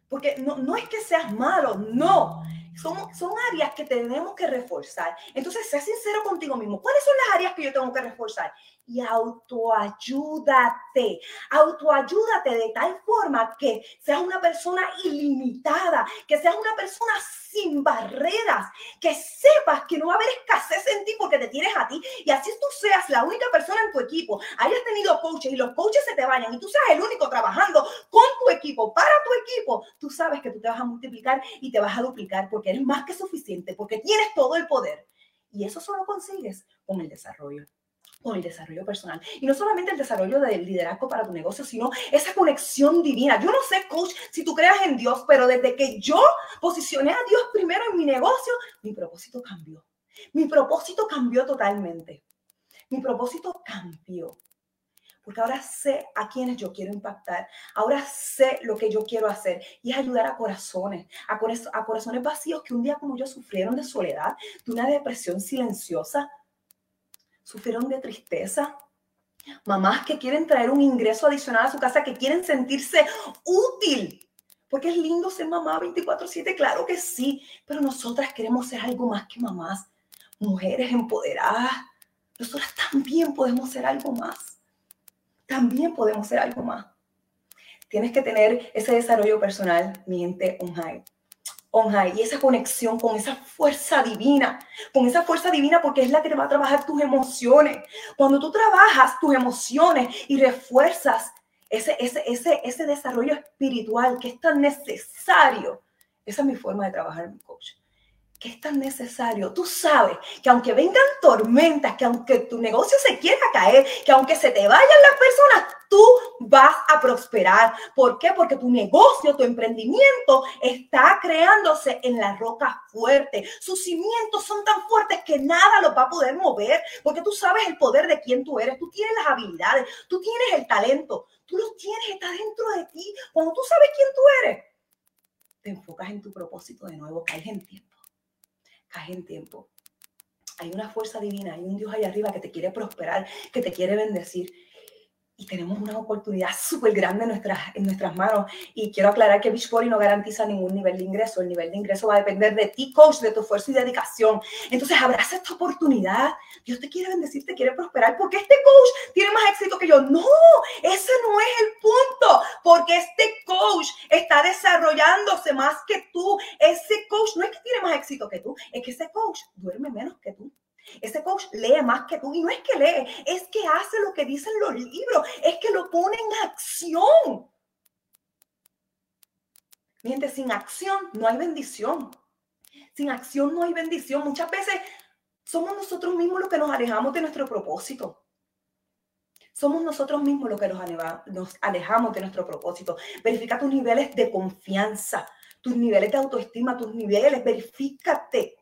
Porque no, no es que seas malo, no. Son, son áreas que tenemos que reforzar. Entonces, sé sincero contigo mismo. ¿Cuáles son las áreas que yo tengo que reforzar? Y autoayúdate. Autoayúdate de tal forma que seas una persona ilimitada, que seas una persona sin barreras, que sepas que no va a haber escasez en ti porque te tienes a ti y así tú seas la única persona en tu equipo, hayas tenido coaches y los coaches se te vayan y tú seas el único trabajando con tu equipo, para tu equipo, tú sabes que tú te vas a multiplicar y te vas a duplicar porque eres más que suficiente, porque tienes todo el poder. Y eso solo consigues con el desarrollo con el desarrollo personal. Y no solamente el desarrollo del liderazgo para tu negocio, sino esa conexión divina. Yo no sé, coach, si tú creas en Dios, pero desde que yo posicioné a Dios primero en mi negocio, mi propósito cambió. Mi propósito cambió totalmente. Mi propósito cambió. Porque ahora sé a quienes yo quiero impactar. Ahora sé lo que yo quiero hacer. Y es ayudar a corazones, a, corazones vacíos que un día como yo sufrieron de soledad, de una depresión silenciosa, sufrieron de tristeza. Mamás que quieren traer un ingreso adicional a su casa, que quieren sentirse útil. Porque es lindo ser mamá 24/7, claro que sí, pero nosotras queremos ser algo más que mamás, mujeres empoderadas. Nosotras también podemos ser algo más. También podemos ser algo más. Tienes que tener ese desarrollo personal, mi gente on y esa conexión con esa fuerza divina, con esa fuerza divina porque es la que te va a trabajar tus emociones. Cuando tú trabajas tus emociones y refuerzas ese, ese, ese, ese desarrollo espiritual que es tan necesario, esa es mi forma de trabajar mi coach que es tan necesario. Tú sabes que aunque vengan tormentas, que aunque tu negocio se quiera caer, que aunque se te vayan las personas, tú vas a prosperar. ¿Por qué? Porque tu negocio, tu emprendimiento está creándose en la roca fuerte. Sus cimientos son tan fuertes que nada los va a poder mover, porque tú sabes el poder de quién tú eres, tú tienes las habilidades, tú tienes el talento, tú lo tienes, está dentro de ti. Cuando tú sabes quién tú eres, te enfocas en tu propósito de nuevo, caes en tiempo cae en tiempo. Hay una fuerza divina, hay un Dios ahí arriba que te quiere prosperar, que te quiere bendecir y tenemos una oportunidad súper grande en nuestras, en nuestras manos. Y quiero aclarar que Beachbody no garantiza ningún nivel de ingreso. El nivel de ingreso va a depender de ti, coach, de tu esfuerzo y dedicación. Entonces, abraza esta oportunidad. Dios te quiere bendecir, te quiere prosperar, porque este coach tiene más éxito que yo. No, ese no es el punto, porque este coach está desarrollándose más que tú. Ese coach no es que tiene más que tú, es que ese coach duerme menos que tú. Ese coach lee más que tú y no es que lee, es que hace lo que dicen los libros, es que lo pone en acción. Miente, sin acción no hay bendición. Sin acción no hay bendición. Muchas veces somos nosotros mismos los que nos alejamos de nuestro propósito. Somos nosotros mismos los que nos alejamos de nuestro propósito. Verifica tus niveles de confianza, tus niveles de autoestima, tus niveles, verifícate.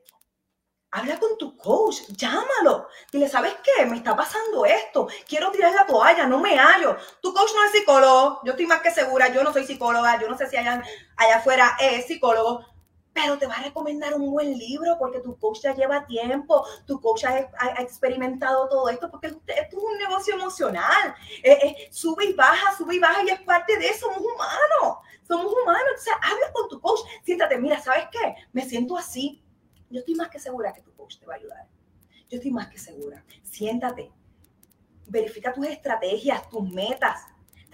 Habla con tu coach, llámalo. Dile, ¿sabes qué? Me está pasando esto. Quiero tirar la toalla, no me hallo. Tu coach no es psicólogo. Yo estoy más que segura. Yo no soy psicóloga. Yo no sé si allá, allá afuera es psicólogo. Pero te va a recomendar un buen libro porque tu coach ya lleva tiempo. Tu coach ha, experimentado todo esto porque es un negocio emocional. Eh, eh, sube y baja, sube y baja y es parte de eso. Somos humanos. Somos humanos. O sea, habla con tu coach. Siéntate, mira, ¿sabes qué? Me siento así yo estoy más que segura que tu coach te va a ayudar. Yo estoy más que segura. Siéntate, verifica tus estrategias, tus metas.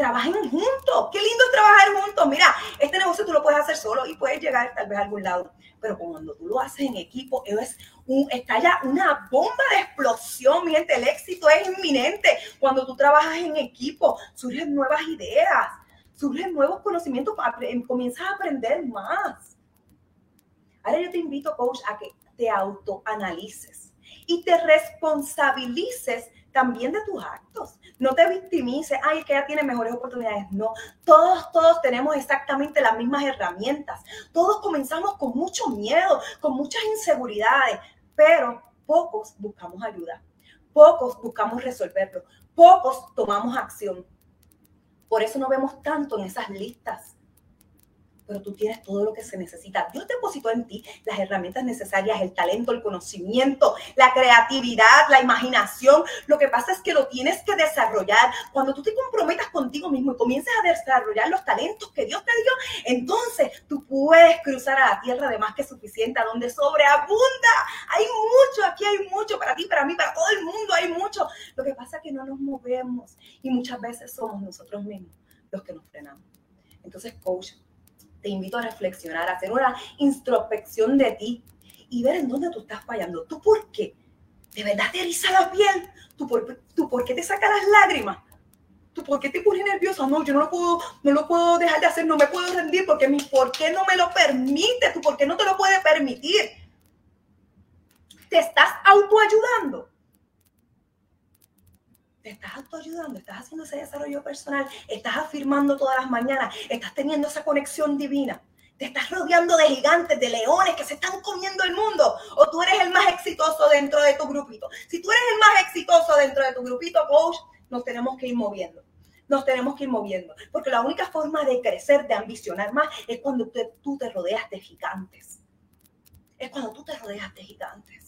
Trabajen juntos. Qué lindo es trabajar juntos. Mira, este negocio tú lo puedes hacer solo y puedes llegar tal vez a algún lado. Pero cuando tú lo haces en equipo, es un, estalla una bomba de explosión. Mi el éxito es inminente. Cuando tú trabajas en equipo, surgen nuevas ideas, surgen nuevos conocimientos, comienzas a aprender más Ahora yo te invito, coach, a que te autoanalices y te responsabilices también de tus actos. No te victimices, ay, es que ella tiene mejores oportunidades. No, todos, todos tenemos exactamente las mismas herramientas. Todos comenzamos con mucho miedo, con muchas inseguridades, pero pocos buscamos ayuda. Pocos buscamos resolverlo. Pocos tomamos acción. Por eso no vemos tanto en esas listas pero tú tienes todo lo que se necesita. Dios depositó en ti las herramientas necesarias, el talento, el conocimiento, la creatividad, la imaginación. Lo que pasa es que lo tienes que desarrollar. Cuando tú te comprometas contigo mismo y comiences a desarrollar los talentos que Dios te dio, entonces tú puedes cruzar a la tierra de más que suficiente, a donde sobreabunda. Hay mucho, aquí hay mucho para ti, para mí, para todo el mundo, hay mucho. Lo que pasa es que no nos movemos y muchas veces somos nosotros mismos los que nos frenamos. Entonces, coach, te invito a reflexionar, a hacer una introspección de ti y ver en dónde tú estás fallando. ¿Tú por qué? ¿De verdad te eriza la piel? ¿Tú por, tú por qué te saca las lágrimas? ¿Tú por qué te pones nerviosa? No, yo no lo puedo, no lo puedo dejar de hacer, no me puedo rendir porque mi por qué no me lo permite, tú por qué no te lo puedes permitir. Te estás autoayudando te estás autoayudando, estás haciendo ese desarrollo personal, estás afirmando todas las mañanas, estás teniendo esa conexión divina, te estás rodeando de gigantes, de leones que se están comiendo el mundo, o tú eres el más exitoso dentro de tu grupito. Si tú eres el más exitoso dentro de tu grupito, coach, nos tenemos que ir moviendo. Nos tenemos que ir moviendo, porque la única forma de crecer, de ambicionar más, es cuando tú te rodeas de gigantes. Es cuando tú te rodeas de gigantes.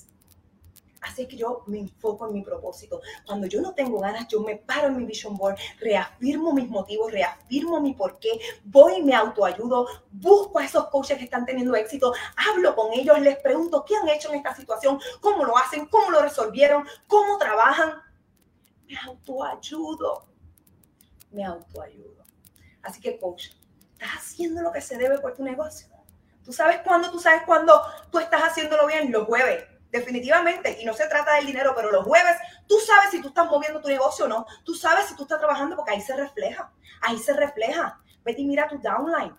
Así que yo me enfoco en mi propósito. Cuando yo no tengo ganas, yo me paro en mi vision board, reafirmo mis motivos, reafirmo mi porqué, voy y me autoayudo, busco a esos coaches que están teniendo éxito, hablo con ellos, les pregunto qué han hecho en esta situación, cómo lo hacen, cómo lo resolvieron, cómo trabajan. Me autoayudo. Me autoayudo. Así que, coach, estás haciendo lo que se debe por tu negocio. Tú sabes cuándo, tú sabes cuándo tú estás haciéndolo bien, los jueves definitivamente, y no se trata del dinero, pero los jueves tú sabes si tú estás moviendo tu negocio o no, tú sabes si tú estás trabajando porque ahí se refleja, ahí se refleja. Vete mira tu downline,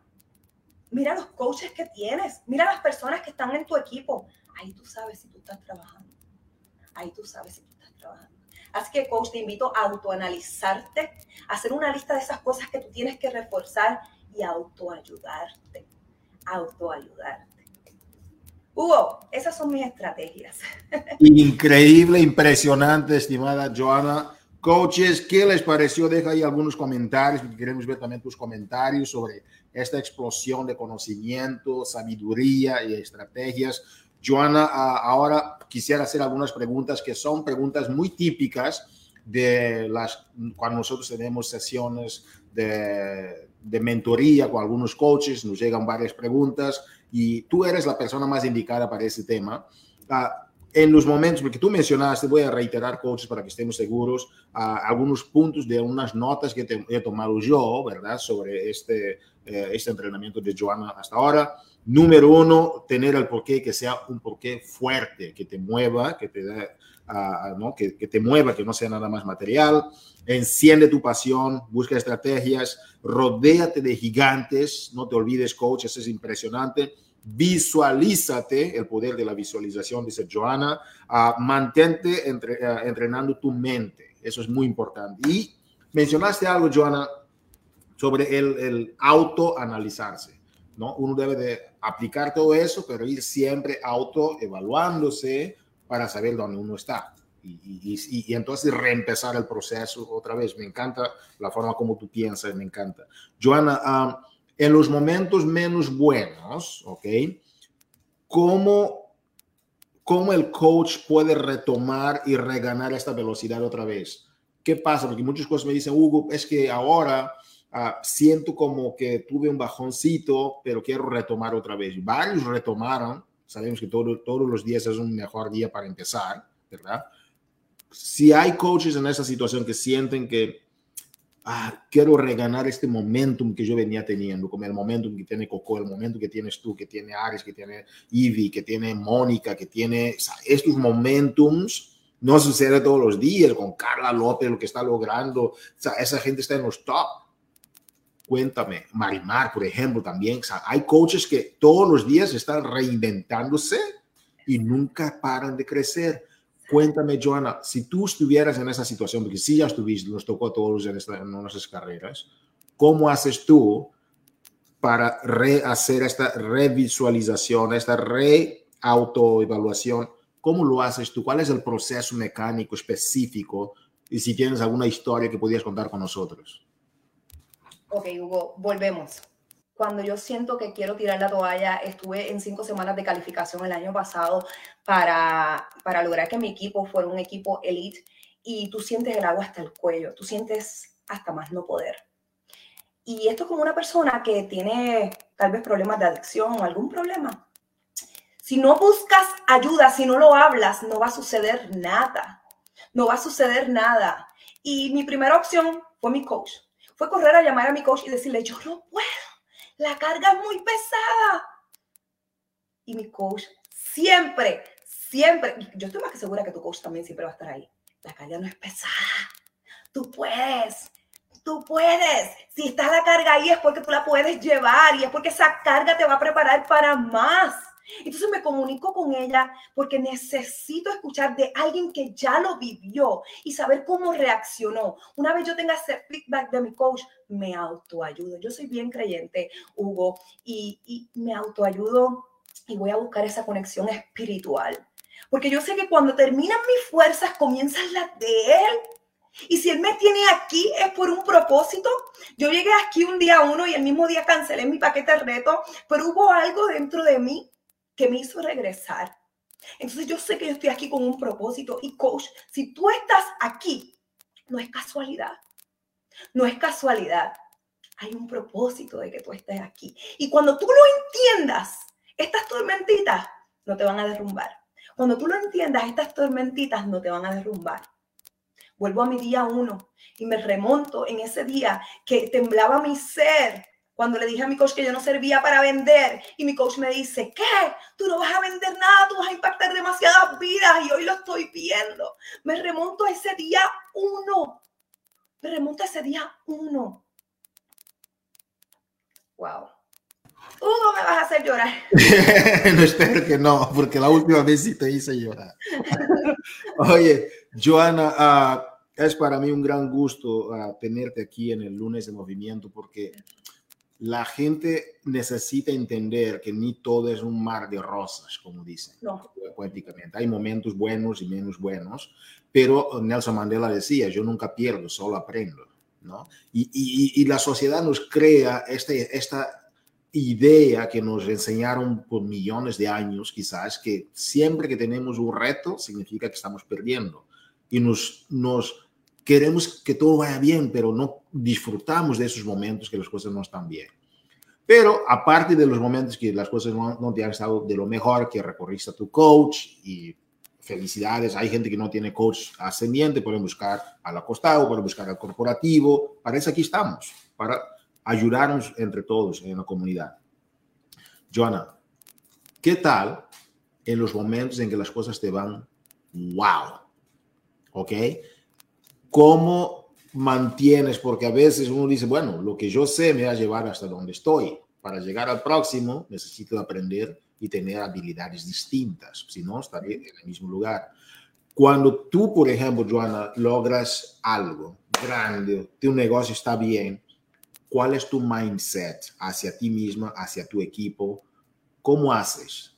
mira los coaches que tienes, mira las personas que están en tu equipo, ahí tú sabes si tú estás trabajando, ahí tú sabes si tú estás trabajando. Así que, coach, te invito a autoanalizarte, a hacer una lista de esas cosas que tú tienes que reforzar y autoayudarte, autoayudarte. Hugo, esas son mis estrategias.
Increíble, impresionante, estimada Joana. Coaches, ¿qué les pareció? Deja ahí algunos comentarios, queremos ver también tus comentarios sobre esta explosión de conocimiento, sabiduría y estrategias. Joana, ahora quisiera hacer algunas preguntas que son preguntas muy típicas de las cuando nosotros tenemos sesiones de, de mentoría con algunos coaches, nos llegan varias preguntas y tú eres la persona más indicada para ese tema. Ah, en los momentos, porque tú mencionaste, voy a reiterar, coaches, para que estemos seguros, uh, algunos puntos de unas notas que te, he tomado yo, ¿verdad?, sobre este, eh, este entrenamiento de Joana hasta ahora. Número uno, tener el porqué que sea un porqué fuerte, que te mueva, que te, ¿no? que, te mueva, que no sea nada más material. Enciende tu pasión, busca estrategias, rodéate de gigantes, no te olvides, coach, eso es impresionante visualízate, el poder de la visualización, dice Joana, uh, mantente entre, uh, entrenando tu mente, eso es muy importante. Y mencionaste algo, Joana, sobre el, el autoanalizarse, ¿no? Uno debe de aplicar todo eso, pero ir siempre autoevaluándose para saber dónde uno está. Y, entonces reempezar el proceso otra vez. Me encanta la forma como tú piensas, me encanta. Joana, en los momentos menos buenos, ¿ok? ¿Cómo, ¿Cómo el coach puede retomar y reganar esta velocidad otra vez? ¿Qué pasa? Porque muchas cosas me dicen, Hugo, es que ahora uh, siento como que tuve un bajoncito, pero quiero retomar otra vez. Varios retomaron, sabemos que todo, todos los días es un mejor día para empezar, ¿verdad? Si hay coaches en esa situación que sienten que ah, quiero reganar este momentum que yo venía teniendo, como el momentum que tiene Coco, el momento que tienes tú, que tiene Ares, que tiene Ivy, que tiene Mónica, que tiene o sea, estos momentums. No sucede todos los días con Carla López, lo que está logrando. O sea, esa gente está en los top. Cuéntame, Marimar, por ejemplo, también. hay coaches que todos los días están reinventándose y nunca paran de crecer. Cuéntame, Joana, si tú estuvieras en esa situación, porque si ya estuviste, nos tocó a todos en nuestras carreras, ¿cómo haces tú para rehacer esta revisualización, esta reautoevaluación? ¿Cómo lo haces tú? ¿Cuál es el proceso mecánico específico? Y si tienes alguna historia que podías contar con nosotros.
Ok, Hugo, volvemos. Cuando yo siento que quiero tirar la toalla, estuve en cinco semanas de calificación el año pasado para, para lograr que mi equipo fuera un equipo elite y tú sientes el agua hasta el cuello, tú sientes hasta más no poder. Y esto como una persona que tiene tal vez problemas de adicción o algún problema. Si no buscas ayuda, si no lo hablas, no va a suceder nada. No va a suceder nada. Y mi primera opción fue mi coach. Fue correr a llamar a mi coach y decirle, yo no puedo la carga es muy pesada. Y mi coach siempre, siempre, yo estoy más que segura que tu coach también siempre va a estar ahí. La carga no es pesada. Tú puedes. Tú puedes. Si está la carga ahí es porque tú la puedes llevar y es porque esa carga te va a preparar para más. Entonces me comunico con ella porque necesito escuchar de alguien que ya lo vivió y saber cómo reaccionó. Una vez yo tenga ese feedback de mi coach, me autoayudo. Yo soy bien creyente, Hugo, y, y me autoayudo y voy a buscar esa conexión espiritual. Porque yo sé que cuando terminan mis fuerzas, comienzan las de él. Y si él me tiene aquí es por un propósito. Yo llegué aquí un día uno y el mismo día cancelé mi paquete de reto, pero hubo algo dentro de mí que me hizo regresar. Entonces yo sé que yo estoy aquí con un propósito y coach, si tú estás aquí, no es casualidad. No es casualidad. Hay un propósito de que tú estés aquí. Y cuando tú lo entiendas, estas tormentitas no te van a derrumbar. Cuando tú lo entiendas, estas tormentitas no te van a derrumbar. Vuelvo a mi día uno y me remonto en ese día que temblaba mi ser cuando le dije a mi coach que yo no servía para vender y mi coach me dice, ¿qué? Tú no vas a vender nada, tú vas a impactar demasiadas vidas y hoy lo estoy viendo. Me remonto a ese día uno. Me remonto a ese día uno. Wow. Hugo, me vas a hacer llorar.
no espero que no, porque la última vez sí te hice llorar. Oye, Joana, ah, es para mí un gran gusto ah, tenerte aquí en el lunes de movimiento porque la gente necesita entender que ni todo es un mar de rosas, como dicen no. poéticamente. Hay momentos buenos y menos buenos, pero Nelson Mandela decía, yo nunca pierdo, solo aprendo. ¿no? Y, y, y la sociedad nos crea este, esta idea que nos enseñaron por millones de años, quizás, que siempre que tenemos un reto significa que estamos perdiendo. Y nos, nos queremos que todo vaya bien, pero no disfrutamos de esos momentos que las cosas no están bien. Pero aparte de los momentos que las cosas no, no te han estado de lo mejor, que recorriste a tu coach y felicidades, hay gente que no tiene coach ascendiente, pueden buscar al acostado, pueden buscar al corporativo, para eso aquí estamos, para ayudarnos entre todos en la comunidad. Joana, ¿qué tal en los momentos en que las cosas te van wow? ¿Ok? ¿Cómo mantienes? Porque a veces uno dice, bueno, lo que yo sé me va a llevar hasta donde estoy. Para llegar al próximo necesito aprender y tener habilidades distintas, si no estaré en el mismo lugar. Cuando tú, por ejemplo, Joana, logras algo grande, tu negocio está bien, ¿cuál es tu mindset hacia ti misma, hacia tu equipo? ¿Cómo haces?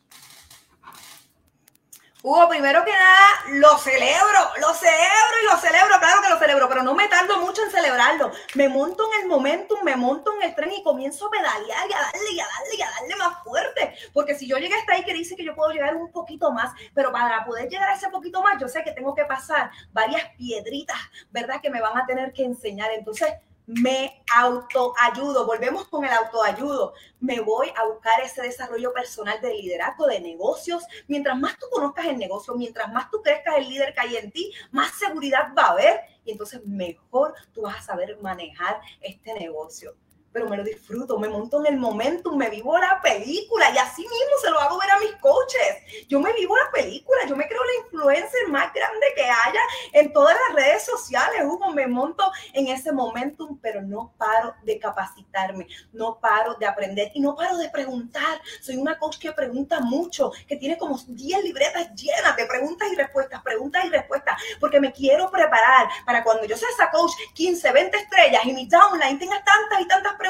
Hugo, primero que nada, lo celebro, lo celebro y lo celebro, claro que lo celebro, pero no me tardo mucho en celebrarlo. Me monto en el momentum, me monto en el tren y comienzo a pedalear y a darle y a darle y a darle más fuerte. Porque si yo llegué hasta ahí, que dice que yo puedo llegar un poquito más, pero para poder llegar a ese poquito más, yo sé que tengo que pasar varias piedritas, ¿verdad? Que me van a tener que enseñar. Entonces, me autoayudo, volvemos con el autoayudo, me voy a buscar ese desarrollo personal de liderazgo, de negocios. Mientras más tú conozcas el negocio, mientras más tú crezcas el líder que hay en ti, más seguridad va a haber. Y entonces mejor tú vas a saber manejar este negocio pero me lo disfruto, me monto en el momento, me vivo la película y así mismo se lo hago ver a mis coaches. Yo me vivo la película, yo me creo la influencer más grande que haya en todas las redes sociales, jugo, me monto en ese momentum, pero no paro de capacitarme, no paro de aprender y no paro de preguntar. Soy una coach que pregunta mucho, que tiene como 10 libretas llenas de preguntas y respuestas, preguntas y respuestas, porque me quiero preparar para cuando yo sea esa coach 15, 20 estrellas y mi downline tenga tantas y tantas preguntas,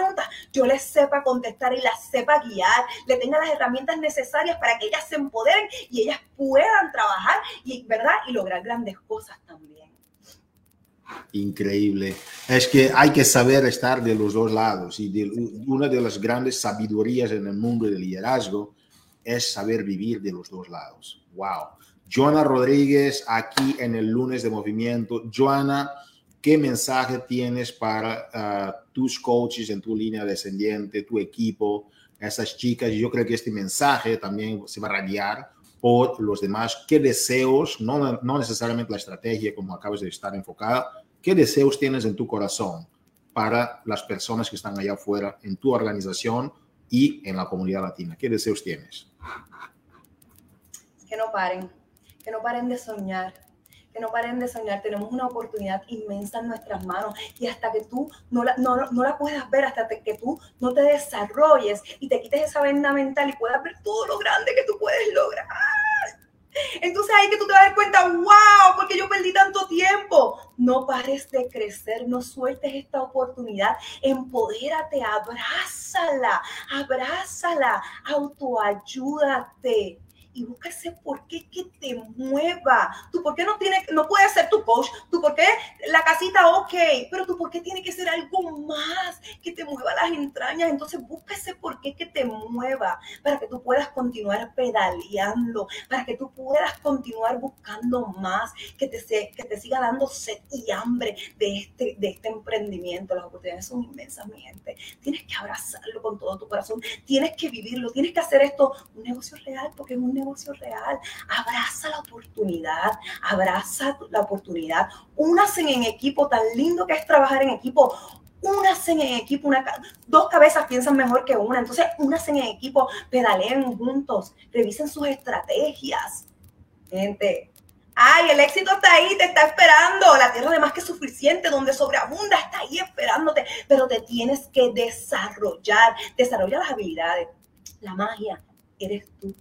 yo les sepa contestar y las sepa guiar, le tenga las herramientas necesarias para que ellas se empoderen y ellas puedan trabajar y, ¿verdad? y lograr grandes cosas también.
Increíble. Es que hay que saber estar de los dos lados y una de las grandes sabidurías en el mundo del liderazgo es saber vivir de los dos lados. Wow. Joana Rodríguez aquí en el lunes de movimiento. Joana, ¿qué mensaje tienes para ah, tus coaches en tu línea descendiente, tu equipo, esas chicas? Yo creo que este mensaje también se va a radiar por los demás. ¿Qué deseos, no, no necesariamente la estrategia como acabas de estar enfocada, qué deseos tienes en tu corazón para las personas que están allá afuera en tu organización y en la comunidad latina? ¿Qué deseos tienes?
Que no paren, que no paren de soñar, no paren de soñar. Tenemos una oportunidad inmensa en nuestras manos y hasta que tú no la, no, la puedas ver, hasta que tú no te desarrolles y te quites esa venda mental y puedas ver todo lo grande que tú puedes lograr. Entonces ahí que tú te das cuenta, wow, porque yo perdí tanto tiempo. No pares de crecer, no sueltes esta oportunidad, empodérate, abrázala, abrázala, autoayúdate y busca ese por qué que te mueva. Tú por qué no tiene, no puedes ser tu coach, tú por qué la casita ok, pero tú por qué tiene que ser algo más que te mueva las entrañas. Entonces busca ese por qué que te mueva para que tú puedas continuar pedaleando, para que tú puedas continuar buscando más, que te, que te siga dando sed y hambre de este, de este emprendimiento. Las oportunidades son inmensas, mi gente. Tienes que abrazarlo con todo tu corazón, tienes que vivirlo, tienes que hacer esto un negocio real porque es un negocio real. Abraza la oportunidad, abraza la oportunidad. Únase en equipo, tan lindo que es trabajar en equipo. Únase en equipo, una, dos cabezas piensan mejor que una. Entonces, únase en equipo, pedaleen juntos, revisen sus estrategias. Gente, Ay, el éxito está ahí, te está esperando. La tierra de más que suficiente, donde sobreabunda, está ahí esperándote. Pero te tienes que desarrollar. Desarrolla las habilidades. La magia eres tú.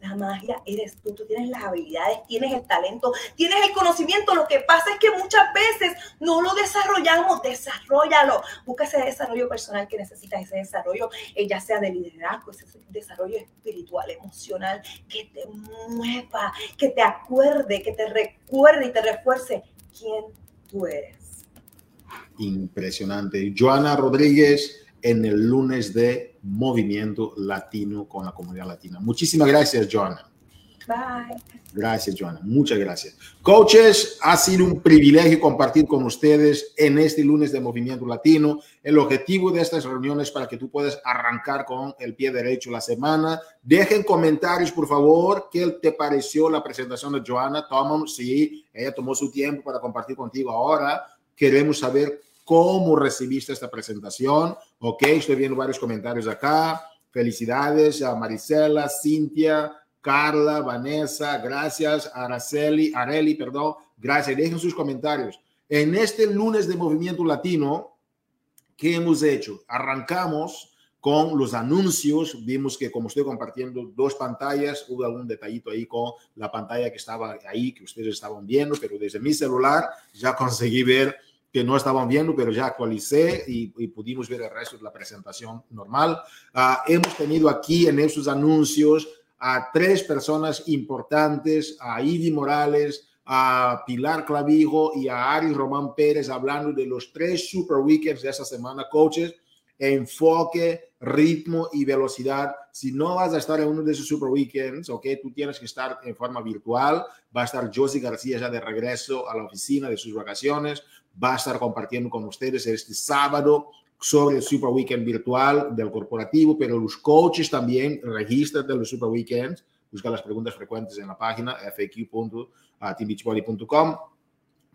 La magia eres tú, tú tienes las habilidades, tienes el talento, tienes el conocimiento. Lo que pasa es que muchas veces no lo desarrollamos, desarrollalo. Busca ese desarrollo personal que necesitas, ese desarrollo, eh, ya sea de liderazgo, ese desarrollo espiritual, emocional, que te mueva, que te acuerde, que te recuerde y te refuerce quién tú eres.
Impresionante. Joana Rodríguez en el lunes de Movimiento Latino con la comunidad latina. Muchísimas gracias, Joana.
Bye.
Gracias, Joana. Muchas gracias. Coaches, ha sido un privilegio compartir con ustedes en este lunes de Movimiento Latino. El objetivo de estas reuniones es para que tú puedas arrancar con el pie derecho la semana. Dejen comentarios, por favor, qué te pareció la presentación de Joana. Toma, sí, ella tomó su tiempo para compartir contigo ahora. Queremos saber cómo recibiste esta presentación. Ok, estoy viendo varios comentarios acá. Felicidades a Marisela, Cintia, Carla, Vanessa, gracias, Araceli, Areli, perdón, gracias. Dejen sus comentarios. En este lunes de Movimiento Latino, ¿qué hemos hecho? Arrancamos con los anuncios. Vimos que como estoy compartiendo dos pantallas, hubo algún detallito ahí con la pantalla que estaba ahí, que ustedes estaban viendo, pero desde mi celular ya conseguí ver que no estaban viendo, pero ya actualicé y, pudimos ver el resto de la presentación normal. Ah, hemos tenido aquí en esos anuncios a tres personas importantes, a Ivy Morales, a Pilar Clavijo y a Ari Román Pérez hablando de los tres super weekends de esa semana, coaches enfoque, ritmo y velocidad. Si no vas a estar en uno de esos super weekends, ok, tú tienes que estar en forma virtual. Va a estar Josie García ya de regreso a la oficina de sus vacaciones. Va a estar compartiendo con ustedes este sábado sobre el Super Weekend virtual del corporativo, pero los coaches también registran los Super Weekends. Busca las preguntas frecuentes en la página faq.teambeachbody.com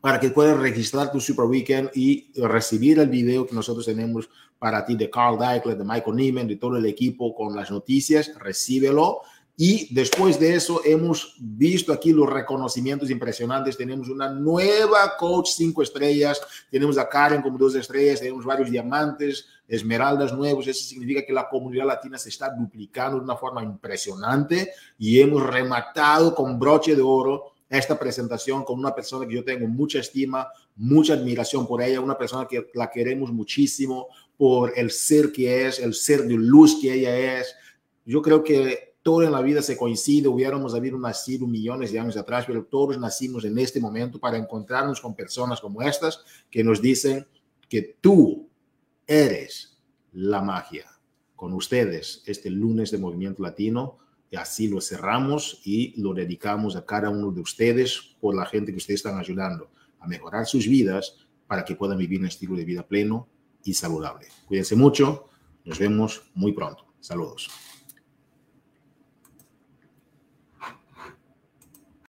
para que puedas registrar tu Super Weekend y recibir el video que nosotros tenemos para ti de Carl Deichler, de Michael Neiman, de todo el equipo con las noticias. Recíbelo Y después de eso hemos visto aquí los reconocimientos impresionantes. Tenemos una nueva coach cinco estrellas, tenemos a Karen como dos estrellas, tenemos varios diamantes, esmeraldas nuevos. Eso significa que la comunidad latina se está duplicando de una forma impresionante y hemos rematado con broche de oro esta presentación con una persona que yo tengo mucha estima, mucha admiración por ella, una persona que la queremos muchísimo por el ser que es, el ser de luz que ella es. Yo creo que todo en la vida se coincide, hubiéramos habido nacido millones de años atrás, pero todos nacimos en este momento para encontrarnos con personas como estas que nos dicen que tú eres la magia. Con ustedes, este lunes de Movimiento Latino, y así lo cerramos y lo dedicamos a cada uno de ustedes por la gente que ustedes están ayudando a mejorar sus vidas para que puedan vivir un estilo de vida pleno y saludable. Cuídense mucho, nos vemos muy pronto. Saludos.